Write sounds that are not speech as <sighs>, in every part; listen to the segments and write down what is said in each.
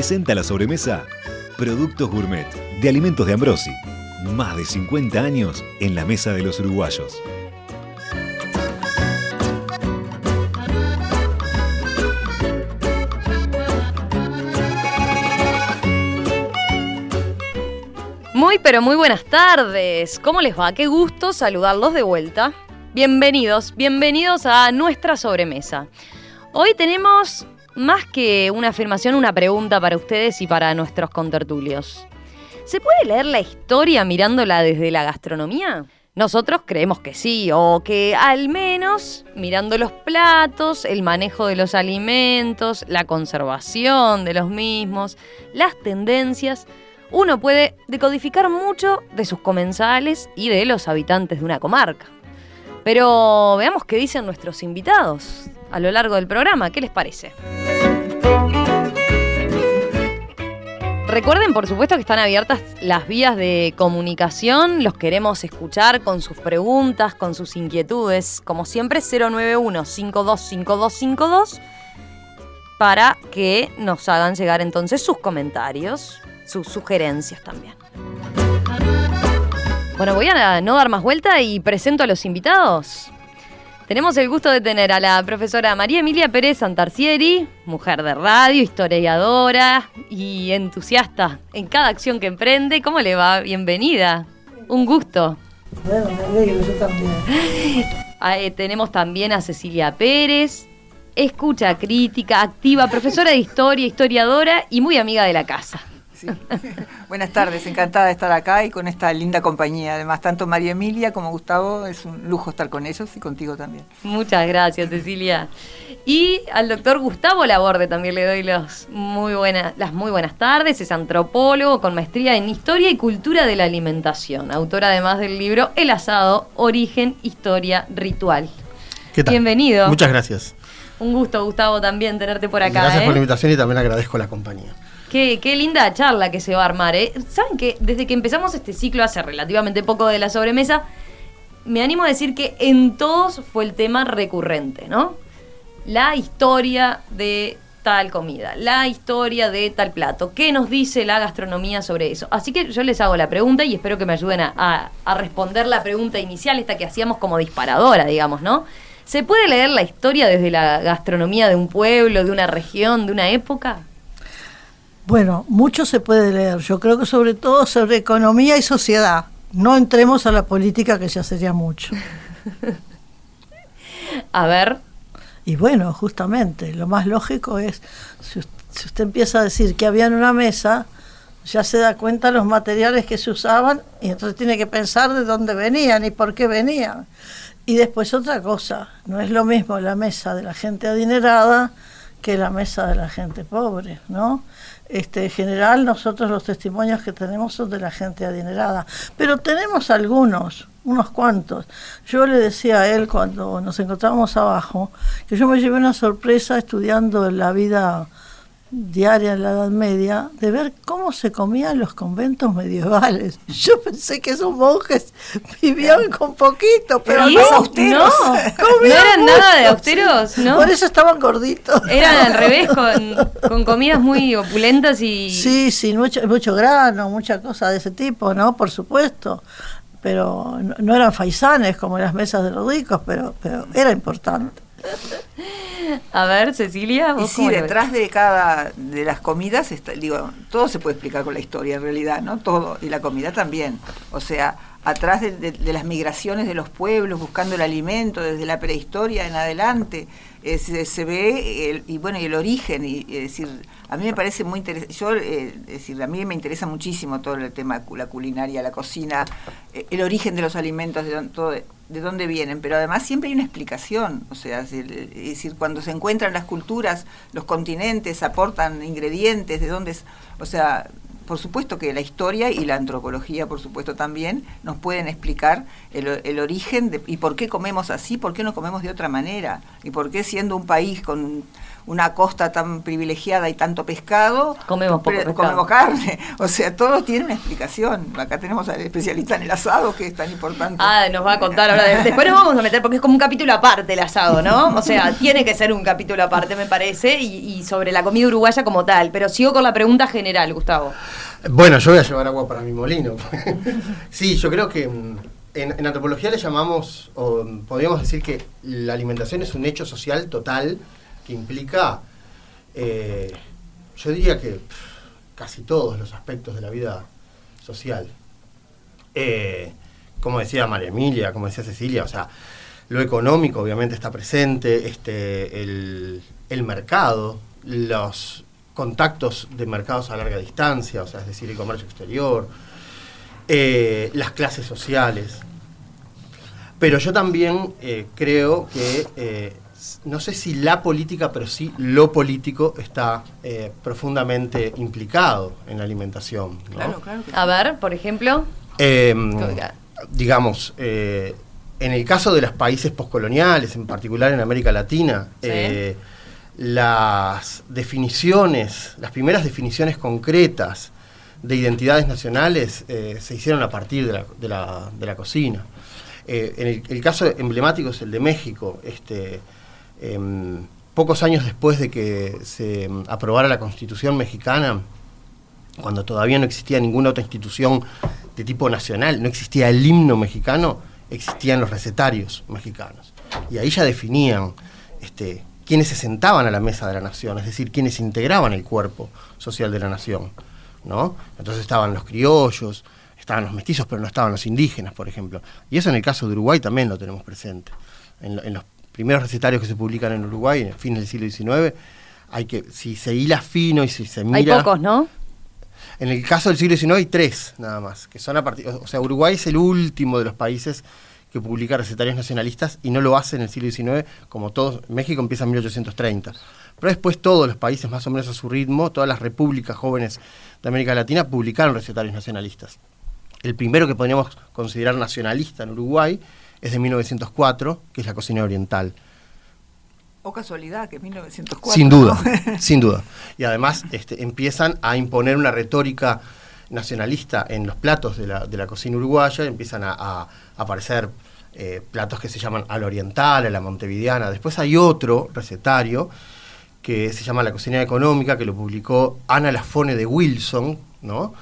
Presenta la sobremesa Productos Gourmet de Alimentos de Ambrosi. Más de 50 años en la mesa de los uruguayos. Muy pero muy buenas tardes. ¿Cómo les va? Qué gusto saludarlos de vuelta. Bienvenidos, bienvenidos a nuestra sobremesa. Hoy tenemos más que una afirmación, una pregunta para ustedes y para nuestros contertulios. ¿Se puede leer la historia mirándola desde la gastronomía? Nosotros creemos que sí, o que al menos mirando los platos, el manejo de los alimentos, la conservación de los mismos, las tendencias, uno puede decodificar mucho de sus comensales y de los habitantes de una comarca. Pero veamos qué dicen nuestros invitados a lo largo del programa. ¿Qué les parece? Recuerden, por supuesto, que están abiertas las vías de comunicación. Los queremos escuchar con sus preguntas, con sus inquietudes. Como siempre, 091-525252 para que nos hagan llegar entonces sus comentarios, sus sugerencias también. Bueno, voy a no dar más vuelta y presento a los invitados. Tenemos el gusto de tener a la profesora María Emilia Pérez Santarcieri, mujer de radio, historiadora y entusiasta en cada acción que emprende. ¿Cómo le va? Bienvenida. Un gusto. Bueno, me alegro, yo también. <laughs> Ah, eh, tenemos también a Cecilia Pérez, escucha crítica, activa, profesora de historia, historiadora y muy amiga de la casa. Sí. <laughs> Buenas tardes, encantada de estar acá y con esta linda compañía. Además, tanto María Emilia como Gustavo, es un lujo estar con ellos y contigo también. Muchas gracias, Cecilia. Y al doctor Gustavo Laborde también le doy los muy buenas, las muy buenas tardes. Es antropólogo con maestría en Historia y Cultura de la Alimentación. Autor además del libro El asado, Origen, Historia, Ritual. ¿Qué tal? Bienvenido. Muchas gracias. Un gusto, Gustavo, también tenerte por acá. Gracias ¿eh? por la invitación y también agradezco la compañía. Qué, qué linda charla que se va a armar, ¿eh? ¿Saben que desde que empezamos este ciclo hace relativamente poco de la sobremesa, me animo a decir que en todos fue el tema recurrente, ¿no? La historia de tal comida, la historia de tal plato, qué nos dice la gastronomía sobre eso. Así que yo les hago la pregunta y espero que me ayuden a, a- a responder la pregunta inicial, esta que hacíamos como disparadora, digamos, ¿no? ¿Se puede leer la historia desde la gastronomía de un pueblo, de una región, de una época? Bueno, mucho se puede leer. Yo creo que sobre todo sobre economía y sociedad. No entremos a la política, que ya sería mucho. <laughs> A ver, Y bueno, justamente, lo más lógico es, si, us- si usted empieza a decir que había en una mesa, ya se da cuenta los materiales que se usaban y entonces tiene que pensar de dónde venían y por qué venían. Y después otra cosa, no es lo mismo la mesa de la gente adinerada que la mesa de la gente pobre, ¿no? Este, en general nosotros los testimonios que tenemos son de la gente adinerada, pero tenemos algunos, unos cuantos. Yo le decía a él cuando nos encontrábamos abajo que yo me llevé una sorpresa estudiando la vida diaria en la Edad Media de ver cómo se comían los conventos medievales. <laughs> Yo pensé que esos monjes vivían con poquito, pero ¿Y? no, austeros. No, <laughs> ¿no eran nada de austeros. ¿no? Por eso estaban gorditos. Eran al <laughs> revés, con, con comidas muy opulentas y... Sí, sí, mucho, mucho grano, mucha cosa de ese tipo, ¿no? Por supuesto. Pero no, no eran faisanes como las mesas de los ricos, pero, pero era importante. A ver, Cecilia, Y vos sí, lo ves? detrás de cada de las comidas, está, digo, todo se puede explicar con la historia en realidad, ¿no? Todo, y la comida también. O sea, atrás de, las migraciones de los pueblos, buscando el alimento desde la prehistoria en adelante. se, ve, el, y bueno, el origen, y, es decir, a mí me parece muy interesante, yo, eh, es decir, a mí me interesa muchísimo todo el tema, la culinaria, la cocina, eh, el origen de los alimentos, de, todo, de dónde vienen, pero además siempre hay una explicación, o sea, es decir, cuando se encuentran las culturas, los continentes aportan ingredientes, de dónde, es, o sea, por supuesto que la historia y la antropología, por supuesto también, nos pueden explicar el, origen de, y por qué comemos así, por qué no comemos de otra manera, y por qué siendo un país con una costa tan privilegiada y tanto pescado, comemos, poco comemos carne. <laughs> O sea, todo tiene una explicación. Acá tenemos al especialista en el asado, que es tan importante. Ah, nos va a contar ahora. Después nos vamos a meter, porque es como un capítulo aparte el asado, ¿no? O sea, tiene que ser un capítulo aparte, me parece, y, sobre la comida uruguaya como tal. Pero sigo con la pregunta general, Gustavo. Bueno, yo voy a llevar agua para mi molino. <laughs> sí, yo creo que mm, en, en, antropología le llamamos, o podríamos decir que la alimentación es un hecho social total implica, eh, yo diría que casi todos los aspectos de la vida social. Eh, como decía María Emilia, como decía Cecilia, o sea, lo económico obviamente está presente, este, el, mercado, los contactos de mercados a larga distancia, o sea, es decir, el comercio exterior, eh, las clases sociales. Pero yo también creo que no sé si la política, pero sí lo político está eh, profundamente implicado en la alimentación. Claro, claro. A ver, por ejemplo. Em, digamos, eh, en el caso de los países poscoloniales, en particular en América Latina, eh, las definiciones, las primeras definiciones concretas de identidades nacionales se hicieron a partir de la, cocina. en el, el, caso emblemático es el de México. Este, Em, pocos años después de que se aprobara la Constitución mexicana, cuando todavía no existía ninguna otra institución de tipo nacional, no existía el himno mexicano, existían los recetarios mexicanos. Y ahí ya definían este, quiénes se sentaban a la mesa de la nación, es decir, quiénes integraban el cuerpo social de la nación. ¿no? Entonces estaban los criollos, estaban los mestizos, pero no estaban los indígenas, por ejemplo. Y eso en el caso de Uruguay también lo tenemos presente. En, en los primeros recetarios que se publican en Uruguay, en el fin del siglo XIX, hay que, si se hila fino y si se mira... Hay pocos, ¿no? En el caso del siglo XIX hay tres, nada más, que son a partir... O sea, Uruguay es el último de los países que publica recetarios nacionalistas y no lo hace en el siglo XIX, como todos... México empieza en 1830. Pero después todos los países, más o menos a su ritmo, todas las repúblicas jóvenes de América Latina publicaron recetarios nacionalistas. El primero que podríamos considerar nacionalista en Uruguay es de 1904, que es la cocina oriental. O casualidad, que es 1904. Sin duda, <laughs> sin duda. Y además este, empiezan a imponer una retórica nacionalista en los platos de la, cocina uruguaya, empiezan a, aparecer eh, platos que se llaman al oriental, a la montevideana. Después hay otro recetario que se llama La cocina económica, que lo publicó Ana Lafone de Wilson, ¿no?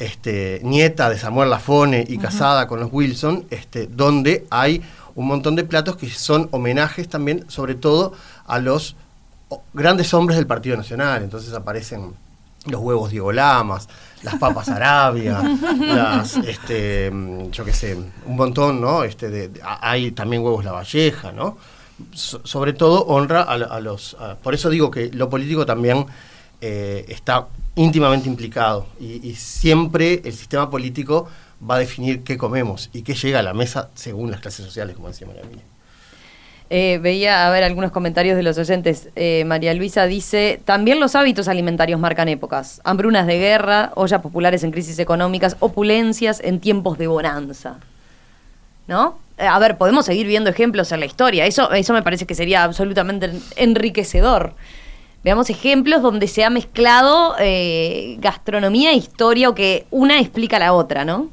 Este, nieta de Samuel Lafone y casada con los Wilson, este, donde hay un montón de platos que son homenajes también, sobre todo, a los grandes hombres del Partido Nacional. Entonces aparecen los huevos Diego Lamas, las papas <laughs> Arabia, las, este, yo qué sé, un montón, ¿no? Este, hay también huevos La Valleja, ¿no? sobre todo honra a, los... por eso digo que lo político también eh, está íntimamente implicado y, siempre el sistema político va a definir qué comemos y qué llega a la mesa según las clases sociales, como decía María. Eh, veía, a ver, algunos comentarios de los oyentes. Eh, María Luisa dice, también los hábitos alimentarios marcan épocas. Hambrunas de guerra, ollas populares en crisis económicas, opulencias en tiempos de bonanza. ¿No? a ver, podemos seguir viendo ejemplos en la historia. Eso, eso me parece que sería absolutamente enriquecedor veamos ejemplos donde se ha mezclado eh, gastronomía e historia o que una explica la otra, ¿no?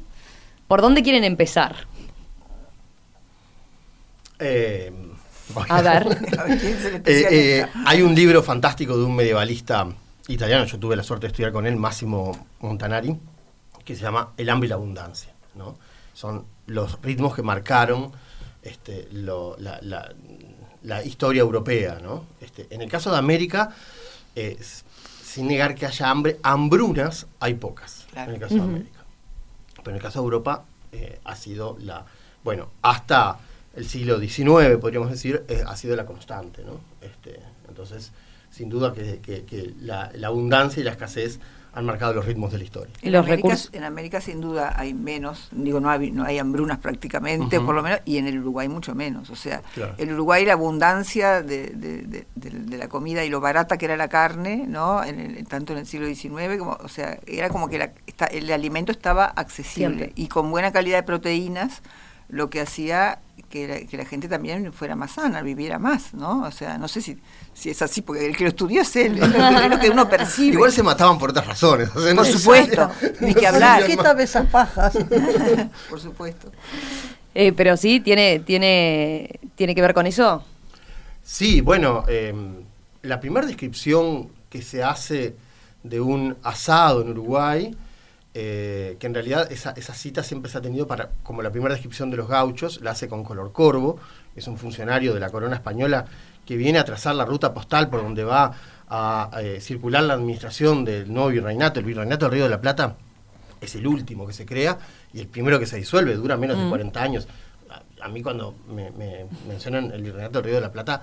¿Por dónde quieren empezar? Eh, a ver. <laughs> Eh, hay un libro fantástico de un medievalista italiano, yo tuve la suerte de estudiar con él, Máximo Montanari, que se llama El hambre y la abundancia. ¿no? Son los ritmos que marcaron este, la, la historia europea. ¿no? Este, en el caso de América, eh, sin negar que haya hambre, hambrunas hay pocas en el caso de América. Pero en el caso de Europa eh, ha sido la, bueno, hasta el siglo XIX, podríamos decir, eh, ha sido la constante, ¿no? Este, entonces, sin duda que, que- que la, la abundancia y la escasez han marcado los ritmos de la historia. Y En los América, recursos. en América sin duda hay menos, digo, no hay, no hay hambrunas prácticamente, por lo menos, y en el Uruguay mucho menos. O sea, Claro. el Uruguay la abundancia de, de- de- de- de la comida y lo barata que era la carne, ¿no? En el- tanto en el siglo XIX como, o sea, era como que la- esta- el alimento estaba accesible Siempre. y con buena calidad de proteínas, lo que hacía que la, que la gente también fuera más sana, viviera más, ¿no? O sea, no sé si, si es así, porque el que lo estudió es él, <laughs> es lo que, es lo que uno percibe. Igual se mataban por otras razones. o sea, Por supuesto, ni que hablar. Quítame esas pajas. <laughs> Por supuesto. Eh, pero sí, tiene, tiene, tiene que ver con eso. Sí, bueno, eh, la primera descripción que se hace de un asado en Uruguay, eh, que en realidad esa, esa cita siempre se ha tenido para, como la primera descripción de los gauchos, la hace con Color Corvo, es un funcionario de la corona española que viene a trazar la ruta postal por donde va a eh, circular la administración del nuevo virreinato, el virreinato del Río de la Plata, es el último que se crea y el primero que se disuelve, dura menos de 40 años. A, a mí cuando me, me mencionan el virreinato del Río de la Plata,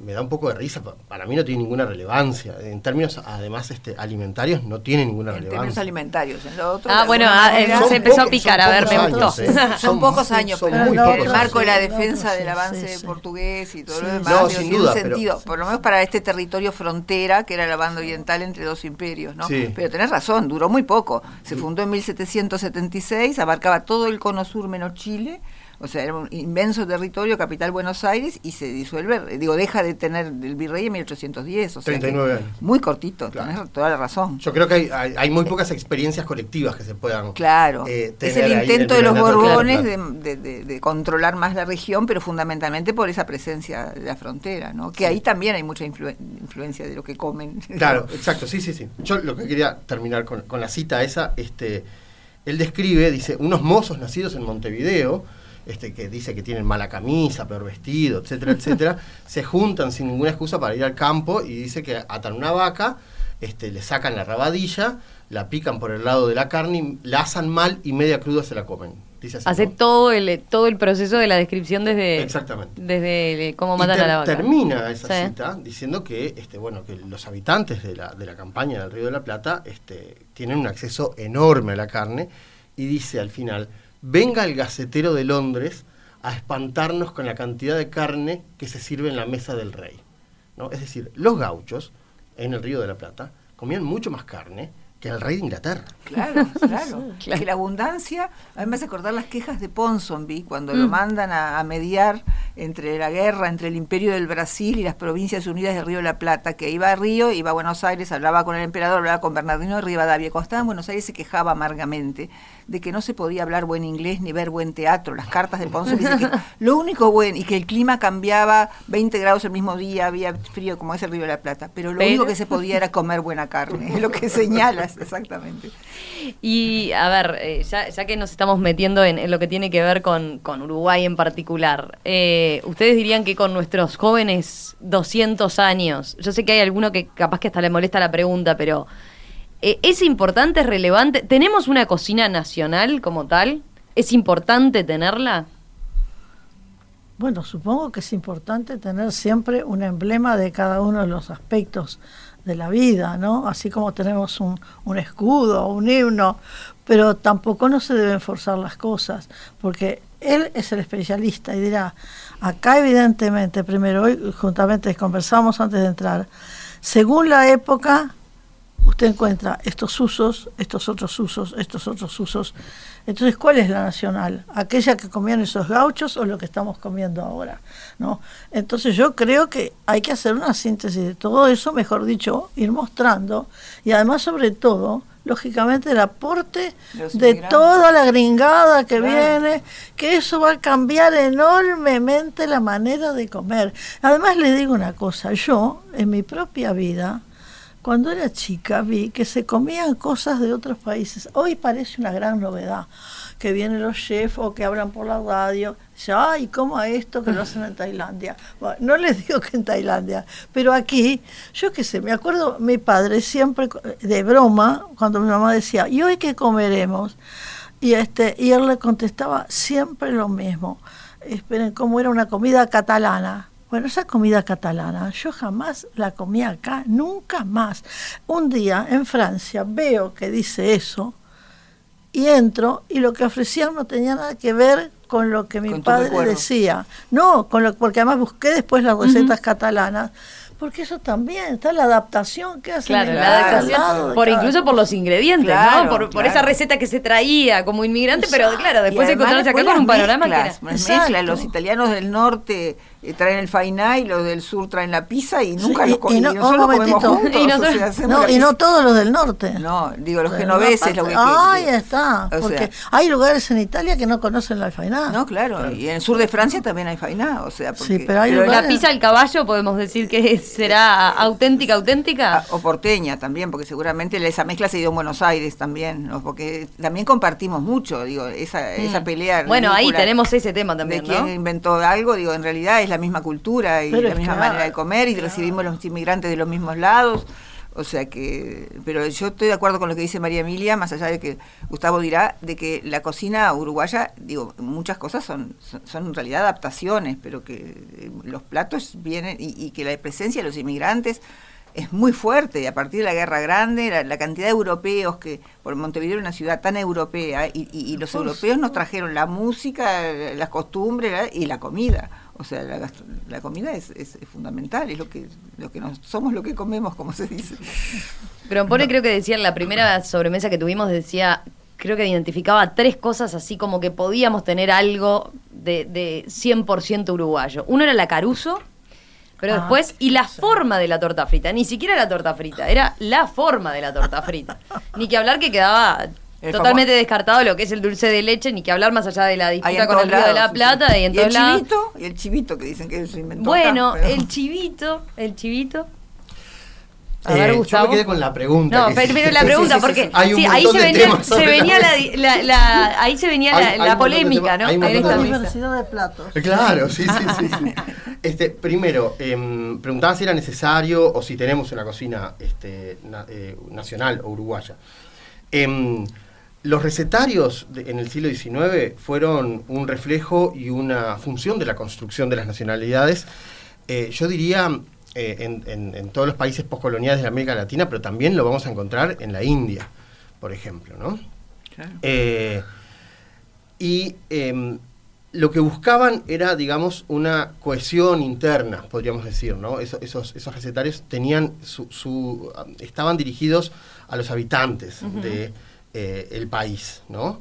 me da un poco de risa, pa- para mí no tiene ninguna relevancia. En términos, además, este, alimentarios, no tiene ninguna En términos relevancia. alimentarios. En lo otro, Ah, de bueno, ah, manera- eh, se empezó a picar, a ver, me gustó. años, ¿eh? Son pocos años, son pero muy pocos el marco de la defensa del avance sí, sí. portugués y todo Sí, lo demás, No, digo, sin tiene duda, un pero- sentido, por lo menos para este territorio frontera, que era la banda oriental entre dos imperios, ¿no? Sí. Pero tenés razón, duró muy poco. Se fundó en 1776, abarcaba todo el cono sur menos Chile, o sea, era un inmenso territorio, capital Buenos Aires, y se disuelve, digo, deja de tener el virrey en 1810, o sea, que 39 años. Muy cortito, Claro. tenés toda la razón. Yo creo que hay, hay, hay muy pocas experiencias colectivas que se puedan Claro, eh, es el intento de los Borbones de, de- de- de controlar más la región, pero fundamentalmente por esa presencia de la frontera, ¿no? Que ahí también hay mucha influ- influencia de lo que comen. Claro, <laughs> exacto, sí, sí, sí. Yo lo que quería terminar con, con la cita esa, este, él describe, dice, unos mozos nacidos en Montevideo, este, que dice que tienen mala camisa, peor vestido, etcétera, <laughs> etcétera, se juntan sin ninguna excusa para ir al campo y dice que atan una vaca, este, le sacan la rabadilla, la pican por el lado de la carne, y la asan mal y media cruda se la comen. Dice así, Hace ¿no? todo el, todo el proceso de la descripción desde, Exactamente. desde el- cómo matan ter- a la vaca. termina esa Sí. cita diciendo que este bueno que los habitantes de la, de la campaña del Río de la Plata este, tienen un acceso enorme a la carne y dice al final venga el gacetero de Londres a espantarnos con la cantidad de carne que se sirve en la mesa del rey ¿no? es decir los gauchos en el Río de la Plata comían mucho más carne que el rey de Inglaterra Claro, <laughs> claro. Claro. Que la abundancia, a mí me hace acordar las quejas de Ponsonby cuando lo mandan a, a mediar entre la guerra entre el Imperio del Brasil y las Provincias Unidas del Río de la Plata, que iba a Río, iba a Buenos Aires, hablaba con el emperador, hablaba con Bernardino de Rivadavia. Cuando estaba en Buenos Aires se quejaba amargamente de que no se podía hablar buen inglés ni ver buen teatro. Las cartas de Ponsonby dicen que <laughs> lo único bueno y que el clima cambiaba 20 grados el mismo día, había frío como es el Río de la Plata, pero lo Pero- único que se podía era comer buena carne, es lo que <laughs> señalas exactamente. Y a ver, eh, ya, que nos estamos metiendo en, en lo que tiene que ver con, con Uruguay en particular, eh, ¿ustedes dirían que con nuestros jóvenes 200 años, yo sé que hay alguno que capaz que hasta le molesta la pregunta, pero eh, ¿es importante, es relevante? ¿Tenemos una cocina nacional como tal? ¿Es importante tenerla? Bueno, supongo que es importante tener siempre un emblema de cada uno de los aspectos de la vida, ¿no? Así como tenemos un, escudo, un himno, pero tampoco no se deben forzar las cosas, porque él es el especialista y dirá, acá evidentemente, primero hoy juntamente conversamos antes de entrar, según la época, usted encuentra estos usos, estos otros usos, estos otros usos. Entonces, ¿cuál es la nacional? ¿Aquella que comían esos gauchos o lo que estamos comiendo ahora? ¿No? Entonces yo creo que hay que hacer una síntesis de todo eso, mejor dicho, ir mostrando y además sobre todo, lógicamente, el aporte Los de toda la gringada que Claro. viene, que eso va a cambiar enormemente la manera de comer. Además le digo una cosa, yo en mi propia vida, cuando era chica vi que se comían cosas de otros países. Hoy parece una gran novedad que vienen los chefs o que hablan por la radio. Dice, ay, ¿cómo esto que lo hacen en Tailandia? No les <laughs> digo que en Tailandia, pero aquí, yo qué sé, me acuerdo mi padre siempre de broma, cuando mi mamá decía, ¿y hoy qué comeremos? Y, este, y él le contestaba siempre lo mismo. Esperen, ¿cómo era una comida catalana? Bueno, esa comida catalana yo jamás la comí acá, nunca más. Un día en Francia veo que dice eso y entro y lo que ofrecían no tenía nada que ver con lo que mi padre recuerdo. decía. No, con lo, porque además busqué después las recetas catalanas. Porque eso también está la adaptación que hacen Claro, la adaptación, lado por incluso por los ingredientes, Claro, ¿no? Por, esa receta que se traía como inmigrante, pero claro, después encontrarse acá con un panorama que era... mezclas. Los italianos del norte eh, traen el fainá y los del sur traen la pizza y nunca y- los co- y y no- nosotros comemos juntos. Y o sea, No, y todos los del norte. No, digo, los genoveses, lo que... Ahí que- está, o porque sea, hay lugares en Italia que no conocen la alfainá. No, claro, y en el sur de Francia también hay fainá, o sea, porque, Sí, pero hay Pero lugares- la pizza al caballo podemos decir que será auténtica, auténtica. Ah, o porteña también, porque seguramente esa mezcla se dio en Buenos Aires también, ¿no? porque también compartimos mucho, digo, esa, esa pelea. Mm. Bueno, ahí tenemos ese tema también, de quién ¿no? inventó algo, digo, en realidad es la misma cultura y Pero la misma claro, manera de comer y recibimos los inmigrantes de los mismos lados. O sea que, pero yo estoy de acuerdo con lo que dice María Emilia, más allá de que Gustavo dirá, de que la cocina uruguaya, digo, muchas cosas son, son, son en realidad adaptaciones, pero que eh, los platos vienen y, y que la presencia de los inmigrantes es muy fuerte. A partir de la Guerra Grande, la, la cantidad de europeos que, por Montevideo era una ciudad tan europea, y, y- y los europeos nos trajeron la música, las costumbres y la comida. O sea, la, comida es, es- es fundamental, es lo que, lo que nos, somos lo que comemos, como se dice. Pero Pone creo que decía en la primera sobremesa que tuvimos, decía, creo que identificaba tres cosas así como que podíamos tener algo de, de 100% uruguayo. Uno era la caruso, pero Ah, después, y la forma de la torta frita, ni siquiera la torta frita, era la forma de la torta frita. Ni que hablar que quedaba totalmente descartado lo que es el dulce de leche, ni que hablar más allá de la disputa con el Río de la sí, Plata sí. y en y el lados. chivito, y el chivito que dicen que se inventó. Bueno, acá, pero- el chivito, el chivito. A Eh, ver, yo Gustavo. me quedé con la pregunta. No, pero, pero la pregunta, sí, sí, porque ahí se venía, se venía la ahí se venía Hay- la, polémica, ¿no? hay de Una mesa. diversidad de platos. Claro, sí, sí, sí. sí. <laughs> Este, primero, em, preguntaba si era necesario o si tenemos una cocina este, na- eh, nacional o uruguaya. Los recetarios de- en el siglo XIX fueron un reflejo y una función de la construcción de las nacionalidades. Eh, yo diría eh, en, en- en todos los países postcoloniales de América Latina, pero también lo vamos a encontrar en la India, por ejemplo, ¿no? Claro. Eh, y em, lo que buscaban era, digamos, una cohesión interna, podríamos decir, ¿no? Eso- esos, esos recetarios tenían su, su- estaban dirigidos a los habitantes de eh, el país, ¿no?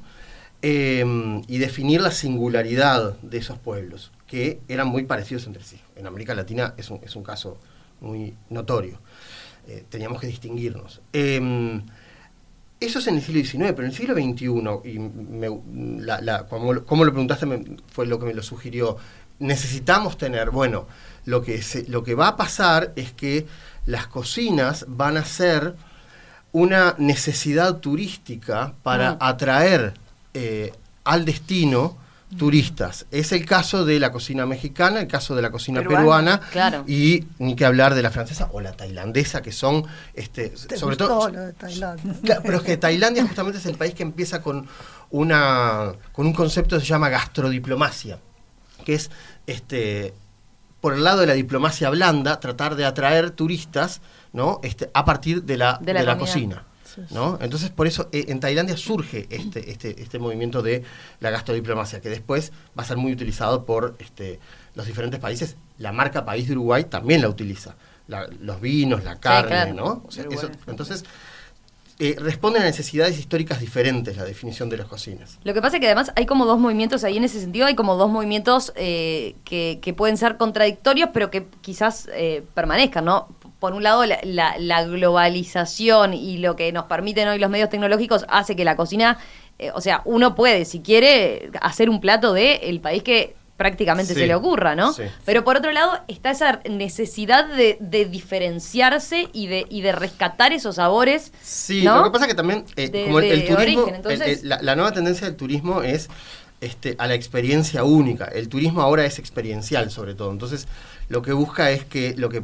Em, y definir la singularidad de esos pueblos, que eran muy parecidos entre sí. En América Latina es un, es un caso muy notorio. Eh, teníamos que distinguirnos. Em, eso es en el siglo XIX, pero en el siglo XXI, y me- la- la- como, como lo preguntaste fue lo que me lo sugirió, necesitamos tener, bueno, lo que, lo que va a pasar es que las cocinas van a ser una necesidad turística para atraer eh, al destino turistas. Es el caso de la cocina mexicana, el caso de la cocina Peruana, peruana, claro. y ni que hablar de la francesa o la tailandesa, que son, este, ¿Te sobre gustó todo, lo de Tailandia? <laughs> Pero es que Tailandia justamente es el país que empieza con una con un concepto que se llama gastrodiplomacia, que es este por el lado de la diplomacia blanda tratar de atraer turistas, ¿no? Este a partir de la De de la cocina. ¿No? Entonces, por eso eh, en Tailandia surge este, este, este movimiento de la gastrodiplomacia, que después va a ser muy utilizado por este, los diferentes países. La marca País de Uruguay también la utiliza. La- los vinos, la carne, claro. ¿no? O sea, eso- entonces, eh, responden a necesidades históricas diferentes la definición de las cocinas. Lo que pasa es que además hay como dos movimientos ahí en ese sentido, hay como dos movimientos eh, que, que pueden ser contradictorios, pero que quizás eh, permanezcan, ¿no? Por un lado, la, la- la globalización y lo que nos permiten hoy los medios tecnológicos hace que la cocina, eh, o sea, uno puede, si quiere, hacer un plato de el país que prácticamente Sí, se le ocurra, ¿no? sí. Pero por otro lado está esa necesidad de, de diferenciarse y de, y de rescatar esos sabores. Sí, ¿no? lo que pasa es que también, eh, De- como el, turismo, origen, entonces- el- la, la nueva tendencia del turismo es este, a la experiencia única. El turismo ahora es experiencial, sobre todo. Entonces, lo que busca es que lo que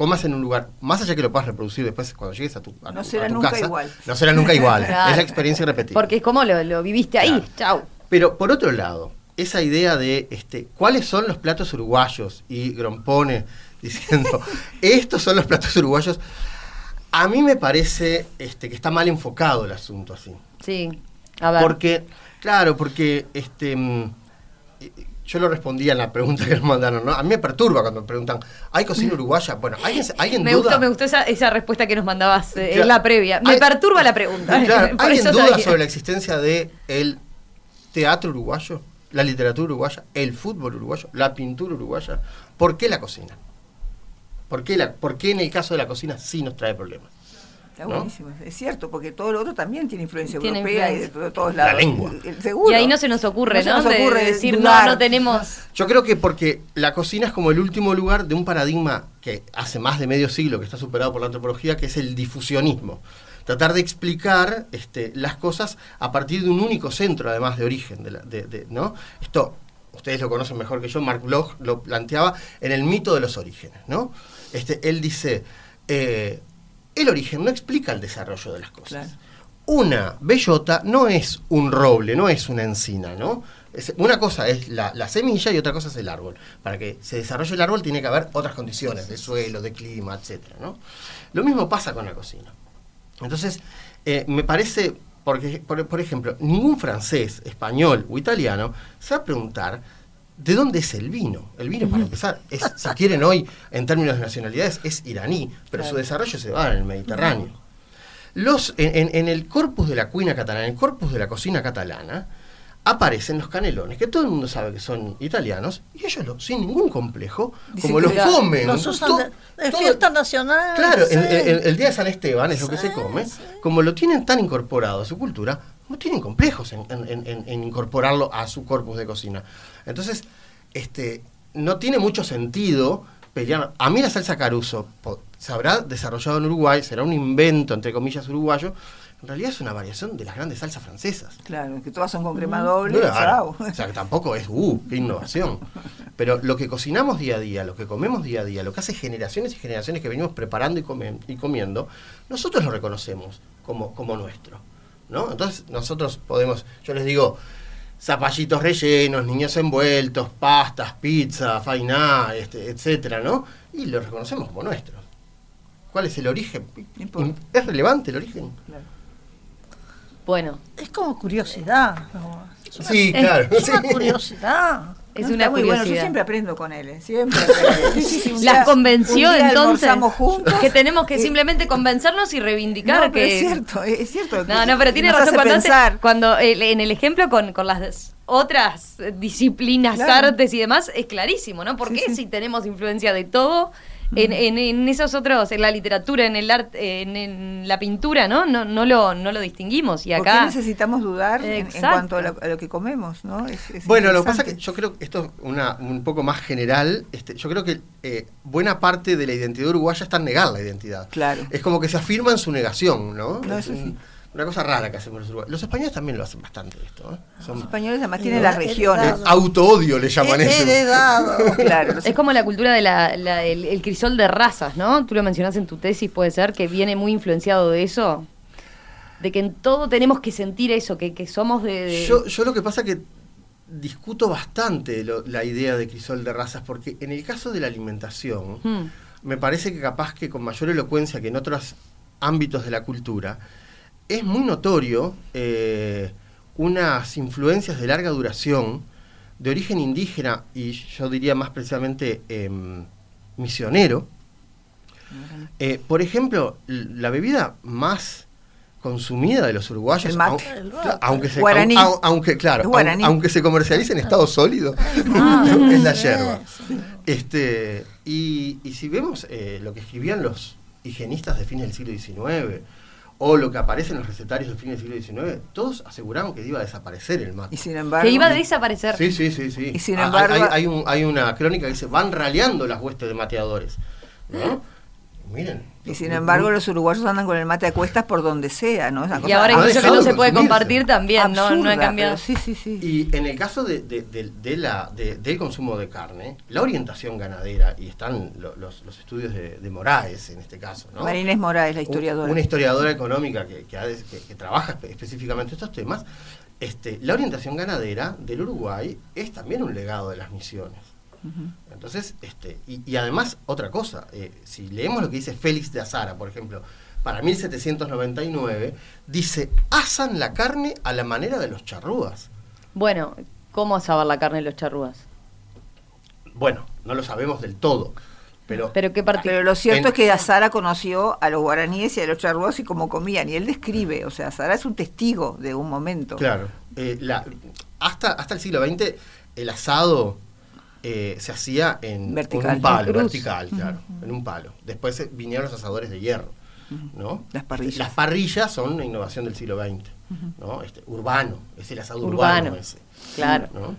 comas en un lugar, más allá que lo puedas reproducir después cuando llegues a tu, a No será a tu nunca casa, igual. no será nunca igual. Claro. <laughs> Es la experiencia repetida. Porque es como lo, lo viviste ahí. Claro. Chau. Pero por otro lado, esa idea de este, cuáles son los platos uruguayos y Grompone diciendo <laughs> estos son los platos uruguayos, a mí me parece este, que está mal enfocado el asunto así. Sí. A ver. Porque, claro, porque este, mm, yo lo respondía en la pregunta que nos mandaron, ¿no? A mí me perturba cuando me preguntan, ¿hay cocina uruguaya? Bueno, ¿alguien, ¿alguien me duda? gustó, me gustó esa, esa respuesta que nos mandabas eh, Claro. en la previa. Me Hay- perturba la pregunta. Claro, <laughs> ¿Alguien duda sabía. sobre la existencia de el teatro uruguayo, la literatura uruguaya, el fútbol uruguayo, la pintura uruguaya? ¿Por qué la cocina? ¿Por qué, la, por qué en el caso de la cocina sí nos trae problemas? Está ¿no? buenísimo, es cierto, porque todo lo otro también tiene influencia Tiene europea y de to- todos La lados. lengua. Eh, Seguro. Y ahí no se nos ocurre, ¿no? No se nos De ocurre decir, dudar. no, no tenemos. Yo creo que porque la cocina es como el último lugar de un paradigma que hace más de medio siglo que está superado por la antropología, que es el difusionismo. Tratar de explicar este, las cosas a partir de un único centro, además de origen. De la- de- de- ¿no? Esto, ustedes lo conocen mejor que yo, Mark Bloch lo planteaba en el mito de los orígenes. ¿no? Este, él dice, eh, el origen no explica el desarrollo de las cosas. Claro. Una bellota no es un roble, no es una encina, ¿no? Es- una cosa es la, la semilla y otra cosa es el árbol. Para que se desarrolle el árbol tiene que haber otras condiciones, de suelo, de clima, etcétera, ¿no? Lo mismo pasa con la cocina. Entonces, eh, me parece, porque, por, por ejemplo, ningún francés, español o italiano se va a preguntar de dónde es el vino. El vino, para empezar, es, si quieren hoy, en términos de nacionalidades, es iraní, pero su desarrollo se va en el Mediterráneo. Los, en, en- en el corpus de la cuina catalana, en el corpus de la cocina catalana, aparecen los canelones, que todo el mundo sabe que son italianos, y ellos lo- sin ningún complejo, como los comen. Los usan de, de todo- fiesta nacional. Claro, sí. el, día de San Esteban es lo que se come. sí. Como lo tienen tan incorporado a su cultura, no tienen complejos en, en- en- en incorporarlo a su corpus de cocina. Entonces, este, no tiene mucho sentido pelear. A mí la salsa caruso se habrá desarrollado en Uruguay, será un invento, entre comillas, uruguayo. En realidad es una variación de las grandes salsas francesas. Claro, que todas son con crema doble. Claro, chao. O sea, que tampoco es, uh, qué innovación. <laughs> Pero lo que cocinamos día a día, lo que comemos día a día, lo que hace generaciones y generaciones que venimos preparando y comiendo, nosotros lo reconocemos como, como nuestro. ¿No? Entonces nosotros podemos, yo les digo, zapallitos rellenos, niños envueltos, pastas, pizza, fainá, este, etcétera, ¿no? Y lo reconocemos como nuestro. ¿Cuál es el origen? ¿Es relevante el origen? Claro. Bueno, Es como curiosidad. ¿no? Es una, Sí, claro. es una <laughs> sí. curiosidad. Es No, una muy bueno, yo curiosidad. siempre aprendo con él, ¿eh? siempre. aprendo. Sí, sí, sí, Las convenció entonces juntos. que tenemos que simplemente convencernos y reivindicar No, pero que es cierto, es cierto. No, no, pero tiene razón cuando, cuando el- en el ejemplo con, con las otras eh, disciplinas, Claro. artes y demás, es clarísimo, ¿no? ¿Por Sí, qué sí. si tenemos influencia de todo en, en- en esos otros, en la literatura, en el arte, en, en la pintura, ¿no? No, no lo, no lo distinguimos. Y ¿Por qué acá necesitamos dudar en, cuanto a lo, a lo que comemos? ¿no? Es- es Bueno, lo que pasa es que yo creo que esto es una, un poco más general. Este, yo creo que eh, buena parte de la identidad uruguaya está en negar la identidad. Claro. Es como que se afirma en su negación, ¿no? No, Es eso sí. Una cosa rara que hacemos los uruguayos. Los españoles también lo hacen bastante esto. ¿eh? Son Los españoles además tienen las regiones. auto-odio le llaman eso. heredado. <laughs> Claro, es como la cultura del de la- la- el, el crisol de razas, ¿no? Tú lo mencionás en tu tesis, puede ser, que viene muy influenciado de eso. De que en todo tenemos que sentir eso, que, que somos de... de- Yo, yo lo que pasa que discuto bastante lo- la idea de crisol de razas, porque en el caso de la alimentación, Hmm. me parece que capaz que con mayor elocuencia que en otros ámbitos de la cultura, es muy notorio eh, unas influencias de larga duración de origen indígena y yo diría más precisamente em, misionero. Eh, por ejemplo, la bebida más consumida de los uruguayos, El mate. au- El cla- mate. aunque se, aunque claro, aunque se comercialice en estado sólido, Ah, <laughs> es la yerba. Este, y, y si vemos eh, lo que escribían los higienistas de fines del siglo XIX, o lo que aparece en los recetarios de fines del siglo XIX, todos aseguraban que iba a desaparecer el mate. y sin embargo. que iba a desaparecer. Sí, sí, sí, sí. Y sin Ah, embargo- hay, hay un- hay una crónica que dice, van raleando las huestes de mateadores. ¿no? Miren. Y sin embargo los uruguayos andan con el mate a cuestas por donde sea, ¿no? Y cosa ahora incluso que no se puede compartir también, no, no ha cambiado. Sí, sí, sí. Y en el caso de, de- de- de la, de- del consumo de carne, la orientación ganadera, y están lo- los, los estudios de, de Moraes en este caso, ¿no? María Inés Morales, la historiadora. Una historiadora económica que, que ha que- que trabaja espe- específicamente estos temas. Este, la orientación ganadera del Uruguay es también un legado de las misiones. Entonces, este, y, y además, otra cosa, eh, si leemos lo que dice Félix de Azara, por ejemplo, para 1799, dice, asan la carne a la manera de los charrúas. Bueno, ¿cómo asabar la carne de los charrúas? Bueno, no lo sabemos del todo, pero, Pero qué parte. Pero lo cierto En- es que Azara conoció a los guaraníes y a los charrúas y cómo comían. Y él describe, o sea, Azara es un testigo de un momento. claro, eh, la- hasta, hasta el siglo XX el asado eh, se hacía en Vertical. en un palo, vertical, claro, en un palo. Después eh, vinieron los asadores de hierro, ¿no? Las parrillas. Las parrillas son una innovación del siglo XX, ¿no? Este, urbano, es el asado Urbano. urbano, ese. Claro. ¿no?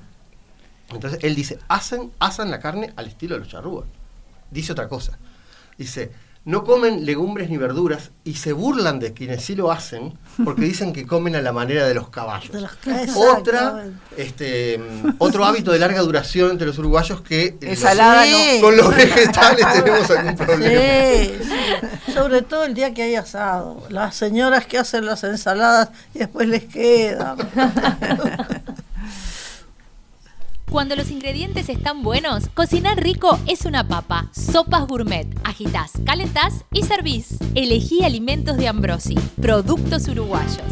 Entonces él dice, asan, asan la carne al estilo de los charrúas. Dice otra cosa. Dice, no comen legumbres ni verduras y se burlan de quienes sí lo hacen porque dicen que comen a la manera de los caballos. De los- Otra, este, mm, otro hábito de larga duración entre los uruguayos que los- Ensalada, Sí. con los vegetales tenemos algún problema. Sí, sí. sobre todo el día que hay asado. Las señoras que hacen las ensaladas y después les quedan. Cuando los ingredientes están buenos, cocinar rico es una papa. Sopas gourmet. Agitás, calentás y servís. Elegí alimentos de Ambrosi. Productos uruguayos.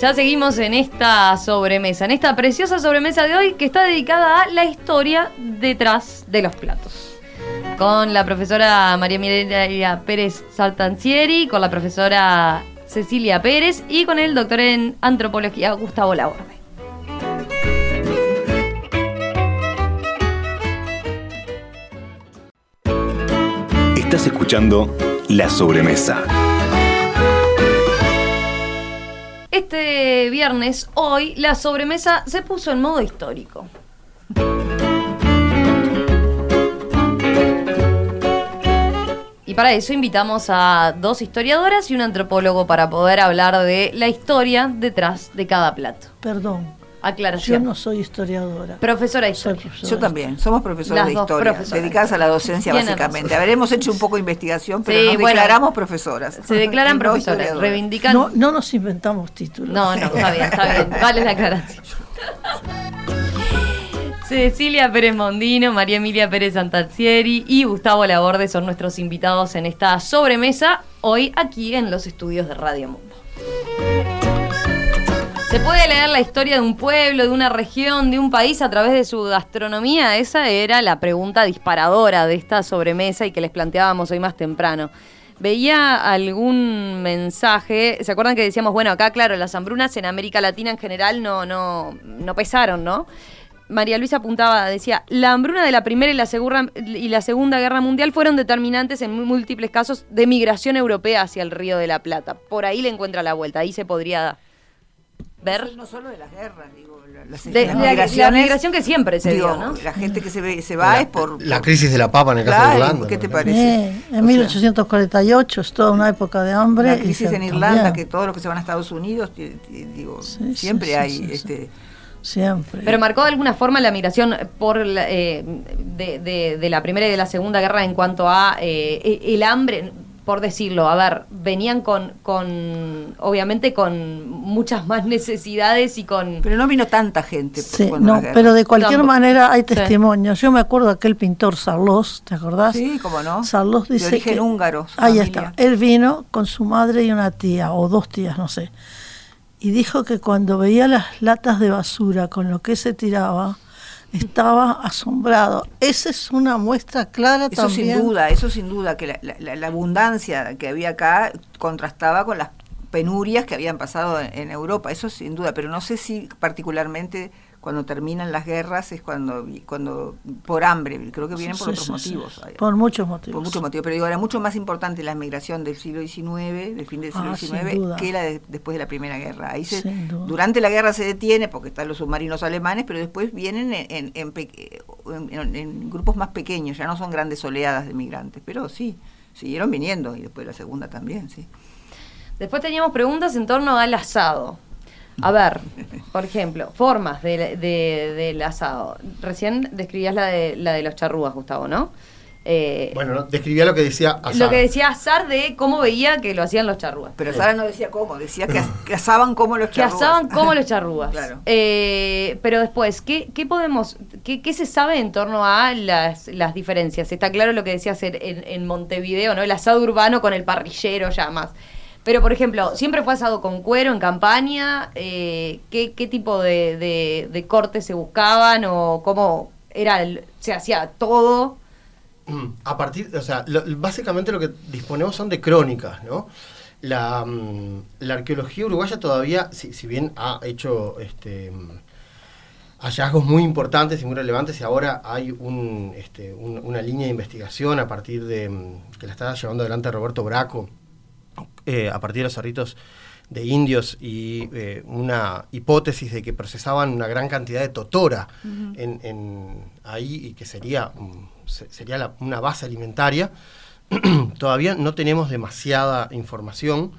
Ya seguimos en esta sobremesa, en esta preciosa sobremesa de hoy que está dedicada a la historia detrás de los platos. Con la profesora María Mireia Pérez Saltancieri, con la profesora Cecilia Pérez y con el doctor en antropología Gustavo Laborde. Estás escuchando La Sobremesa. Este viernes, hoy, la sobremesa se puso en modo histórico. Para eso invitamos a dos historiadoras y un antropólogo para poder hablar de la historia detrás de cada plato. Perdón, yo Aclaración. no soy historiadora. Profesora de Soy historia. profesora. Yo también, somos profesores Las de historia, profesoras. dedicadas a la docencia básicamente. A ver, hemos hecho un poco de investigación, pero Sí, nos bueno, declaramos profesoras. Se declaran <laughs> No profesoras, reivindican. No, no nos inventamos títulos. No, no, está bien, está bien. Vale la aclaración. <laughs> Cecilia Pérez Mondino, María Emilia Pérez Santacieri y Gustavo Laborde son nuestros invitados en esta sobremesa, hoy aquí en los estudios de Radio Mundo. ¿Se puede leer la historia de un pueblo, de una región, de un país a través de su gastronomía? Esa era la pregunta disparadora de esta sobremesa y que les planteábamos hoy más temprano. Veía algún mensaje, ¿se acuerdan que decíamos, bueno, acá claro, las hambrunas en América Latina en general no, no, no pesaron, ¿no? María Luisa apuntaba, decía, la hambruna de la Primera y la, segura- y la Segunda Guerra Mundial fueron determinantes en múltiples casos de migración europea hacia el Río de la Plata. Por ahí le encuentra la vuelta, ahí se podría ver. No solo de las guerras, digo, las, De, las la, migración que siempre se digo, dio, ¿no? La gente que se, ve, se va la, es por... la por- crisis de la papa en el caso de Irlanda. ¿qué te parece? Eh, O sea, en 1848 es toda una época de hambre. La crisis en Irlanda, también, que todos los que se van a Estados Unidos, digo, Sí, siempre sí, hay sí, sí. este Siempre. Pero marcó de alguna forma la migración por la, eh, de, de- de la Primera y de la Segunda Guerra en cuanto a eh, el hambre, por decirlo, a ver, venían con, con obviamente con muchas más necesidades y con... Pero no vino tanta gente. Sí, no, pero de cualquier Tampoco. manera hay Sí. testimonios. Yo me acuerdo de aquel pintor Sarlos, ¿te acordás? Sí, cómo no. Sarlos De origen que- húngaro, Ahí familia. está. Él vino con su madre y una tía, o dos tías, no sé. Y dijo que cuando veía las latas de basura con lo que se tiraba, estaba asombrado. Esa es una muestra clara Eso también. sin duda, eso sin duda, que la, la- la abundancia que había acá contrastaba con las penurias que habían pasado en, en Europa, eso sin duda, pero no sé si particularmente cuando terminan las guerras es cuando, cuando por hambre, creo que vienen por Sí, otros sí, sí. motivos. Por muchos motivos. Por muchos motivos, pero digo, era mucho más importante la migración del siglo XIX, del fin del siglo Ah, XIX, que la de- después de la Primera Guerra. Ahí se, durante la guerra se detiene porque están los submarinos alemanes, pero después vienen en, en- en en- en- en grupos más pequeños, ya no son grandes oleadas de migrantes, pero sí, siguieron viniendo y después la segunda también, sí. Después teníamos preguntas en torno al asado. A ver, por ejemplo, formas de- de- del asado. Recién describías la de, la de los charrúas, Gustavo, ¿no? Eh, Bueno, ¿no? describía lo que decía Azar. lo que decía Azar de cómo veía que lo hacían los charrúas. Pero Sara no decía cómo, decía que, as- que asaban como los que charrúas. asaban como los charrúas. <laughs> Claro. Eh, pero después, ¿qué, qué podemos, qué, qué se sabe en torno a las, las diferencias? Está claro lo que decías en, en- en Montevideo, ¿no? El asado urbano con el parrillero ya más. Pero, por ejemplo, ¿siempre fue asado con cuero en campaña? Eh, ¿qué, qué tipo de, de, cortes se buscaban? ¿O cómo era el- se hacía todo? Mm, A partir, o sea, básicamente lo que disponemos son de crónicas, ¿no? La, mm, la arqueología uruguaya todavía, si, si bien ha hecho este, mm, hallazgos muy importantes y muy relevantes, y ahora hay este, un- una línea de investigación a partir de, que la está llevando adelante Roberto Braco, eh, a partir de los cerritos de indios y eh, una hipótesis de que procesaban una gran cantidad de totora en, en ahí y que sería, se- sería la- una base alimentaria. <clears throat> Todavía no tenemos demasiada información.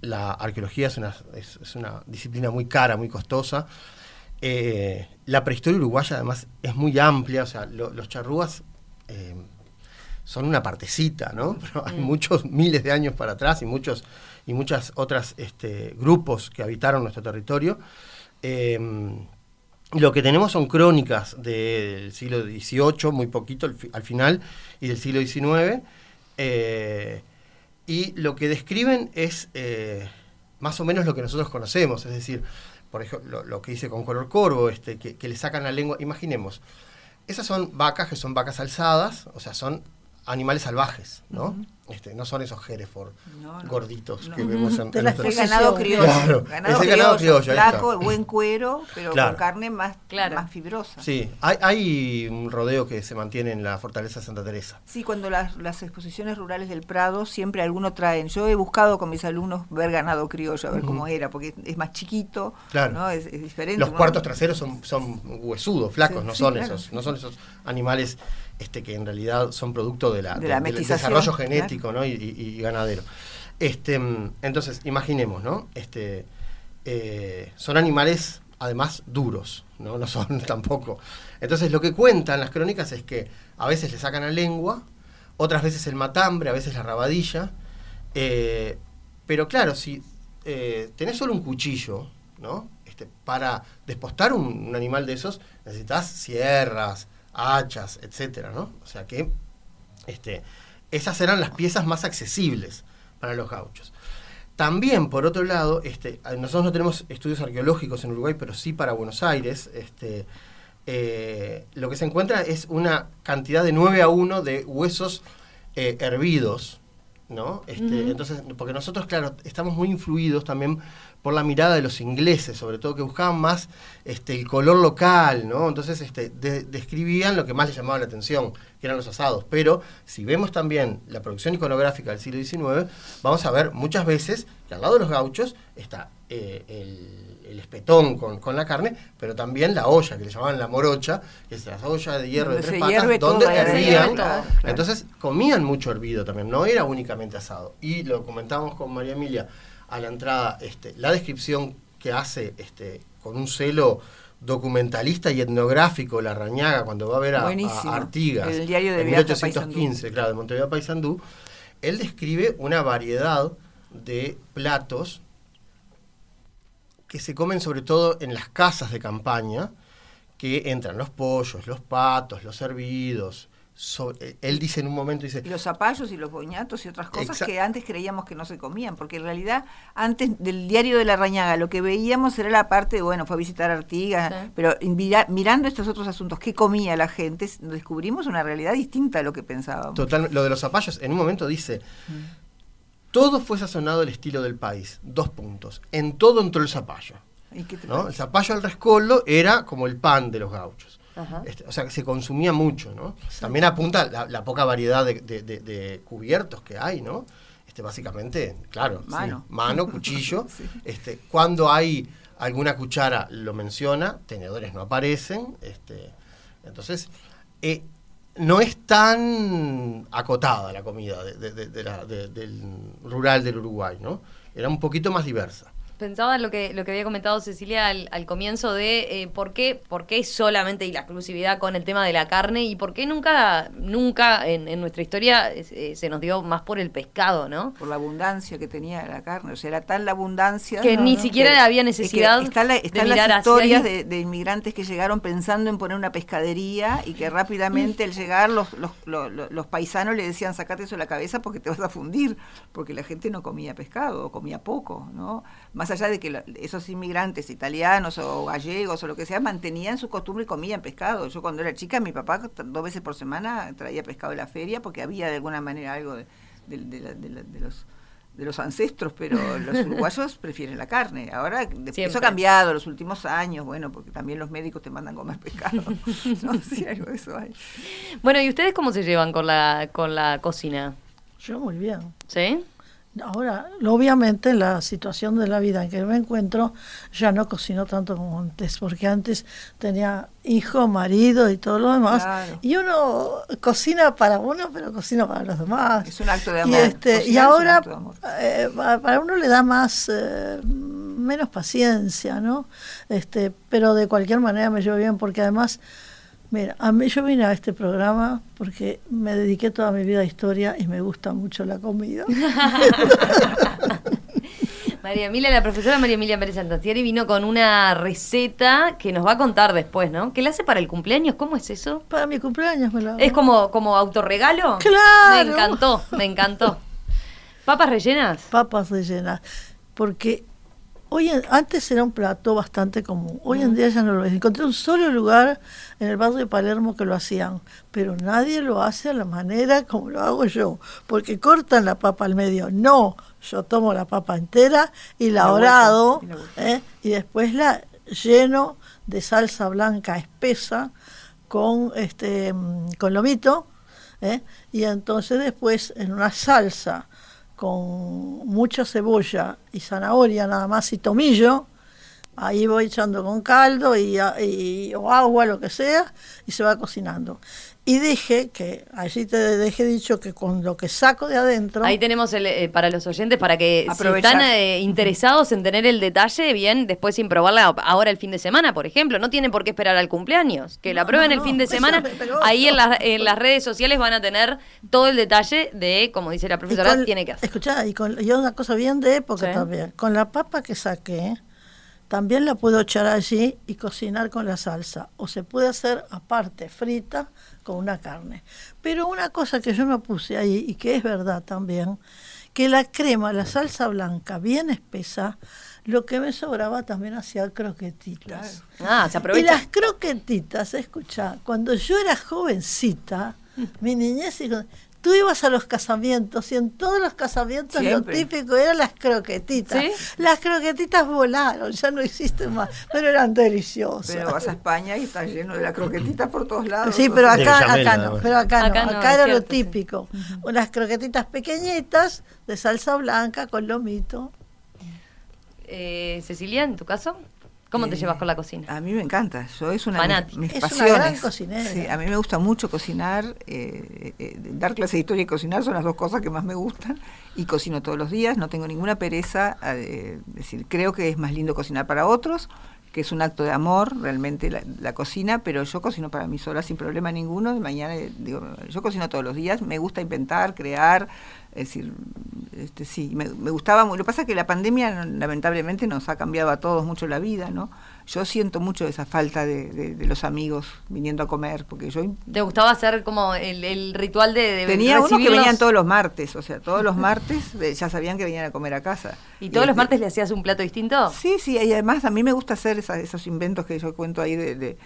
La arqueología es una, es, es una disciplina muy cara, muy costosa. Eh, la prehistoria uruguaya además es muy amplia, o sea, lo- los charrúas eh, son una partecita, ¿no? Pero hay muchos miles de años para atrás y muchos y muchas otras este, grupos que habitaron nuestro territorio. Eh, lo que tenemos son crónicas del siglo XVIII, muy poquito al, fi- al final, y del siglo XIX. eh, y lo que describen es eh, más o menos lo que nosotros conocemos, es decir, por ejemplo, lo, lo que dice con color corvo, este, que, que le sacan la lengua. Imaginemos, esas son vacas que son vacas alzadas, o sea, son animales salvajes, ¿no? este, no son esos Hereford No, no, gorditos no. que vemos en, en El ganado criollo. Claro, ganado ese ganado criollo, flaco, está. buen cuero, pero Claro. con carne más, Claro. más fibrosa. Sí, hay, hay un rodeo que se mantiene en la fortaleza de Santa Teresa. Sí, cuando las, las exposiciones rurales del Prado siempre alguno traen. Yo he buscado con mis alumnos ver ganado criollo, a ver cómo era, porque es más chiquito, Claro. ¿no? es, es diferente. Los cuartos traseros son, son huesudos, flacos, Sí, no sí, son claro. esos, no son esos animales este, que en realidad son producto de la, De la del desarrollo genético ¿no? y, y- y ganadero. Este, mm, entonces, imaginemos, ¿no? Este, eh, son animales además duros, ¿no? No son <laughs> tampoco. Entonces, lo que cuentan las crónicas es que a veces le sacan la lengua, otras veces el matambre, a veces la rabadilla. eh, pero claro, si eh, tenés solo un cuchillo, ¿no? Este, para despostar un, un animal de esos, necesitas sierras, hachas, etcétera, ¿no? O sea que este, esas eran las piezas más accesibles para los gauchos. También, por otro lado, este, nosotros no tenemos estudios arqueológicos en Uruguay, pero sí para Buenos Aires. Este, eh, lo que se encuentra es una cantidad de 9 a 1 de huesos eh, hervidos, ¿no? Este, Entonces, porque nosotros, claro, estamos muy influidos también por la mirada de los ingleses, sobre todo que buscaban más este, el color local, ¿no? Entonces, este, de- describían lo que más les llamaba la atención, que eran los asados. Pero si vemos también la producción iconográfica del siglo XIX, vamos a ver muchas veces que al lado de los gauchos está eh, el, el espetón con, con la carne, pero también la olla, que le llamaban la morocha, que es la olla de hierro de tres patas, donde hervían. claro. Entonces comían mucho hervido también, no era únicamente asado. Y lo comentábamos con María Emilia a la entrada, este, la descripción que hace este, con un celo documentalista y etnográfico la Rañaga cuando va a ver a, Artigas El diario de en viaje a 1815, claro, de Montevideo Paysandú, él describe una variedad de platos que se comen sobre todo en las casas de campaña, que entran los pollos, los patos, los hervidos. So- él dice en un momento, dice, Y los zapallos y los boñatos y otras cosas que antes creíamos que no se comían, porque en realidad antes del diario de la Rañaga lo que veíamos era la parte, de, bueno, fue a visitar Artigas, Sí. pero mira- mirando estos otros asuntos, qué comía la gente, descubrimos una realidad distinta a lo que pensábamos. Total, lo de los zapallos, en un momento dice, todo fue sazonado al estilo del país, dos puntos, en todo entró el zapallo. ¿Y qué te ¿no? El zapallo al rescoldo era como el pan de los gauchos. Este, o sea, que se consumía mucho, ¿no? También apunta la, la poca variedad de, de- de- de cubiertos que hay, ¿no? Este, básicamente, claro, Mano. sí, mano, cuchillo. <laughs> este, cuando hay alguna cuchara lo menciona, tenedores no aparecen. Este, entonces, eh, no es tan acotada la comida de- de- la- de- del rural del Uruguay, ¿no? Era un poquito más diversa. Pensaba en lo que, lo que había comentado Cecilia al, al comienzo de eh, por, qué, por qué solamente y la exclusividad con el tema de la carne y por qué nunca, nunca en, en nuestra historia eh, se nos dio más por el pescado, ¿no? por la abundancia que tenía la carne, o sea, era tal la abundancia Que ni siquiera había necesidad es que está la- están las historias de, de inmigrantes que llegaron pensando en poner una pescadería y que rápidamente al llegar los, los, los- los- los paisanos le decían sacate eso de la cabeza porque te vas a fundir, porque la gente no comía pescado o comía poco, ¿no? Más allá de que esos inmigrantes italianos o gallegos o lo que sea mantenían su costumbre y comían pescado. Yo cuando era chica, mi papá dos veces por semana traía pescado de la feria porque había de alguna manera algo de, de- de la- de la- de los de los ancestros, pero los <laughs> uruguayos prefieren la carne. Ahora eso ha cambiado en los últimos años, bueno, porque también los médicos te mandan comer pescado. <laughs> no, sí, algo de eso hay. Bueno, ¿y ustedes cómo se llevan con la, con la cocina? Yo muy bien. ¿Sí? Ahora, obviamente, en la situación de la vida en que me encuentro, ya no cocino tanto como antes, porque antes tenía hijo, marido y todo lo demás. Claro. Y uno cocina para uno, pero cocina para los demás. Es un acto de Y, amor. este, y ahora, eh, pa- para uno le da más, eh, menos paciencia, ¿no? Este, pero de cualquier manera me llevo bien, porque además, mira, a mí yo vine a este programa porque me dediqué toda mi vida a historia y me gusta mucho la comida. <laughs> María Emilia, la profesora María Emilia Pérez Santacieri vino con una receta que nos va a contar después, ¿no? ¿Qué le hace para el cumpleaños? ¿Cómo es eso? Para mi cumpleaños me la hago. ¿Es como, como autorregalo? Claro. Me encantó, me encantó. ¿Papas rellenas? papas rellenas. Porque hoy en- antes era un plato bastante común. Hoy en día ya no lo es. Encontré un solo lugar en el barrio de Palermo que lo hacían, pero nadie lo hace a la manera como lo hago yo, porque cortan la papa al medio. No, yo tomo la papa entera y la La y vuelta. ¿eh? y después la lleno de salsa blanca espesa con este mm, con lomito ¿eh? y entonces después en una salsa con mucha cebolla y zanahoria nada más y tomillo ahí voy echando con caldo y, o agua lo que sea y se va cocinando y dije que allí te dejé dicho que con lo que saco de adentro Ahí tenemos el, eh, para los oyentes, para que si Aprovechar. están eh, interesados en tener el detalle, bien, después sin probarla ahora el fin de semana, por ejemplo. No tienen por qué esperar al cumpleaños. Que la prueben no, el fin de semana. Ahí en, las- en las redes sociales van a tener todo el detalle de, como dice la profesora, con- tiene que hacer. Escuchá, y, con, y una cosa bien de época Sí. también. Con la papa que saqué, también la puedo echar allí y cocinar con la salsa. O se puede hacer aparte, frita, con una carne. Pero una cosa que yo no puse ahí, y que es verdad también, que la crema, la salsa blanca bien espesa, lo que me sobraba también hacía croquetitas. Ah, se Y aprovecha. las croquetitas, escucha, cuando yo era jovencita, mi niñez, y tú ibas a los casamientos y en todos los casamientos Siempre. lo típico eran las croquetitas. ¿Sí? Las croquetitas volaron, ya no existen más, pero eran deliciosas. Pero vas a España y está lleno de la croquetita por todos lados. Sí, pero acá, acá no, pero acá, Acá no, no, acá era lo sí. típico. Unas croquetitas pequeñitas de salsa blanca con lomito. Eh, Cecilia, en tu caso, ¿cómo te Eh, llevas con la cocina? A mí me encanta, yo es una Fanática. mis, mis Es una gran cocinera. Sí, a mí me gusta mucho cocinar, eh, eh, dar clase de historia y cocinar son las dos cosas que más me gustan. Y cocino todos los días, no tengo ninguna pereza. eh, es decir, creo que es más lindo cocinar para otros, que es un acto de amor realmente la, la cocina, pero yo cocino para mí sola sin problema ninguno. Y mañana, digo, yo cocino todos los días, me gusta inventar, crear. Es decir, este, sí, me, me gustaba. Lo que pasa es que la pandemia lamentablemente nos ha cambiado a todos mucho la vida, ¿no? Yo siento mucho esa falta de, de- de los amigos viniendo a comer, porque yo ¿Te gustaba hacer como el, el ritual de, de tenía unos que venían todos los martes, o sea, todos los martes eh, ya sabían que venían a comer a casa. ¿Y todos los este, martes le hacías un plato distinto? Sí, sí, y además a mí me gusta hacer esa- esos inventos que yo cuento ahí de,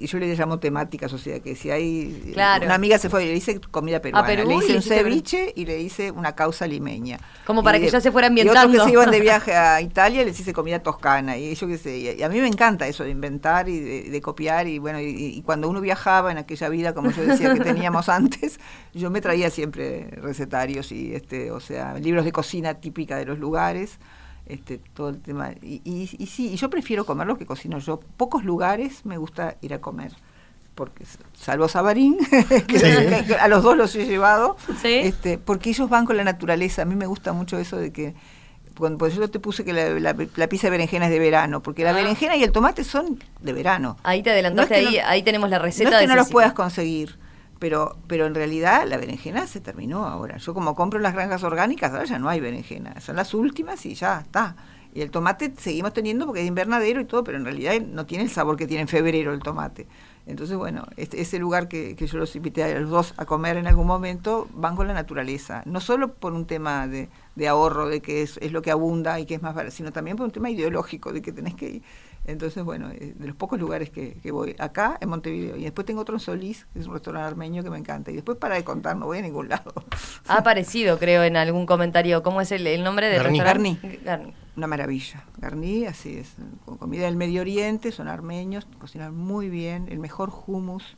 yo le llamo temáticas, o sea que si hay Claro. una amiga se fue y le hice comida peruana, Perú le hice un ceviche y le hice una causa limeña. Como para Y que ya se fuera Y otros ambientando. que se iban de <laughs> viaje a Italia les hice comida toscana y yo qué sé, y a mí me encanta eso de inventar y de, de copiar y bueno, y, y cuando uno viajaba en aquella vida, como yo decía que teníamos <laughs> antes, yo me traía siempre recetarios y este, o sea, libros de cocina típica de los lugares este, todo el tema. Y, y, y sí, y yo prefiero comer lo que cocino yo. Pocos lugares me gusta ir a comer. Porque, salvo Sabarín, <laughs> que, Sí. que- que a los dos los he llevado, Sí. este, porque ellos van con la naturaleza. A mí me gusta mucho eso de que, cuando pues yo te puse que la, la, la pizza de berenjena es de verano, porque la Ah. berenjena y el tomate son de verano. Ahí te adelantaste, No es que ahí, no- ahí tenemos la receta no es que de no los puedas conseguir, pero, pero en realidad la berenjena se terminó ahora. Yo como compro las granjas orgánicas, ahora ya no hay berenjena, son las últimas y ya está. Y el tomate seguimos teniendo porque es invernadero y todo, pero en realidad no tiene el sabor que tiene en febrero el tomate. Entonces, bueno, este, ese lugar que, que yo los invité a los dos a comer en algún momento, van con la naturaleza. No solo por un tema de, de ahorro, de que es, es lo que abunda y que es más barato, sino también por un tema ideológico, de que tenés que ir. Entonces, bueno, eh, de los pocos lugares que, que voy, acá en Montevideo, y después tengo otro en Solís, que es un restaurante armenio que me encanta, y después para de contar, no voy a ningún lado. <laughs> Ha aparecido, creo, en algún comentario. ¿Cómo es el, el nombre del Garni. restaurante? Garni. Una maravilla. Garní, así es, con comida del Medio Oriente, son armenios, cocinan muy bien, el mejor hummus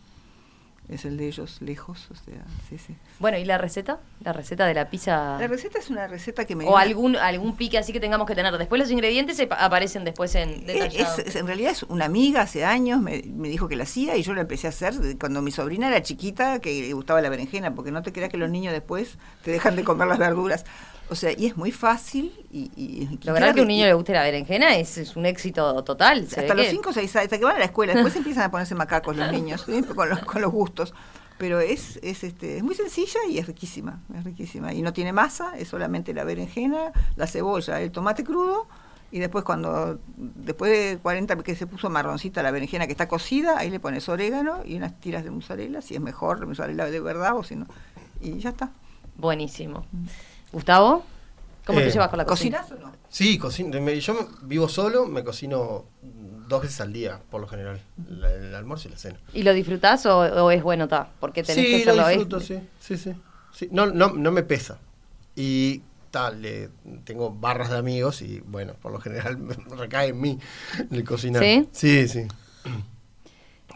es el de ellos, lejos, o sea, sí, sí. Bueno, ¿y la receta? La receta de la pizza. La receta es una receta que me... o algún algún pique así que tengamos que tener. Después los ingredientes aparecen después en. Es, es- en realidad es una amiga hace años, me, me dijo que la hacía y yo la empecé a hacer cuando mi sobrina era chiquita, que le gustaba la berenjena, porque no te creas que los niños después te dejan de comer las verduras. O sea, y es muy fácil y... y Lograr que a un niño y- le guste la berenjena es, es un éxito total. hasta los que- 5 o 6 años, hasta que van a la escuela, después <laughs> empiezan a ponerse macacos los niños, con, los, con los gustos. Pero es, es, este, es muy sencilla y es riquísima, es riquísima. Y no tiene masa, es solamente la berenjena, la cebolla, el tomate crudo, y después cuando, después de 40 que se puso marroncita la berenjena que está cocida, ahí le pones orégano y unas tiras de mozzarella, si es mejor, mozzarella de verdad o si no. Y ya está. Buenísimo. Gustavo, ¿cómo te Eh, llevas con la cocina? ¿Cocinas o no? Sí, cocino, me- yo vivo solo, me cocino dos veces al día, por lo general, la- el almuerzo y la cena. ¿Y lo disfrutás o, o es bueno, ta? Porque tenés que Sí, lo hacerlo disfruto, sí, sí, sí. sí. No, no, no me pesa. Y tal, tengo barras de amigos y bueno, por lo general <laughs> me recae en mí el cocinar. ¿Sí? Sí, sí.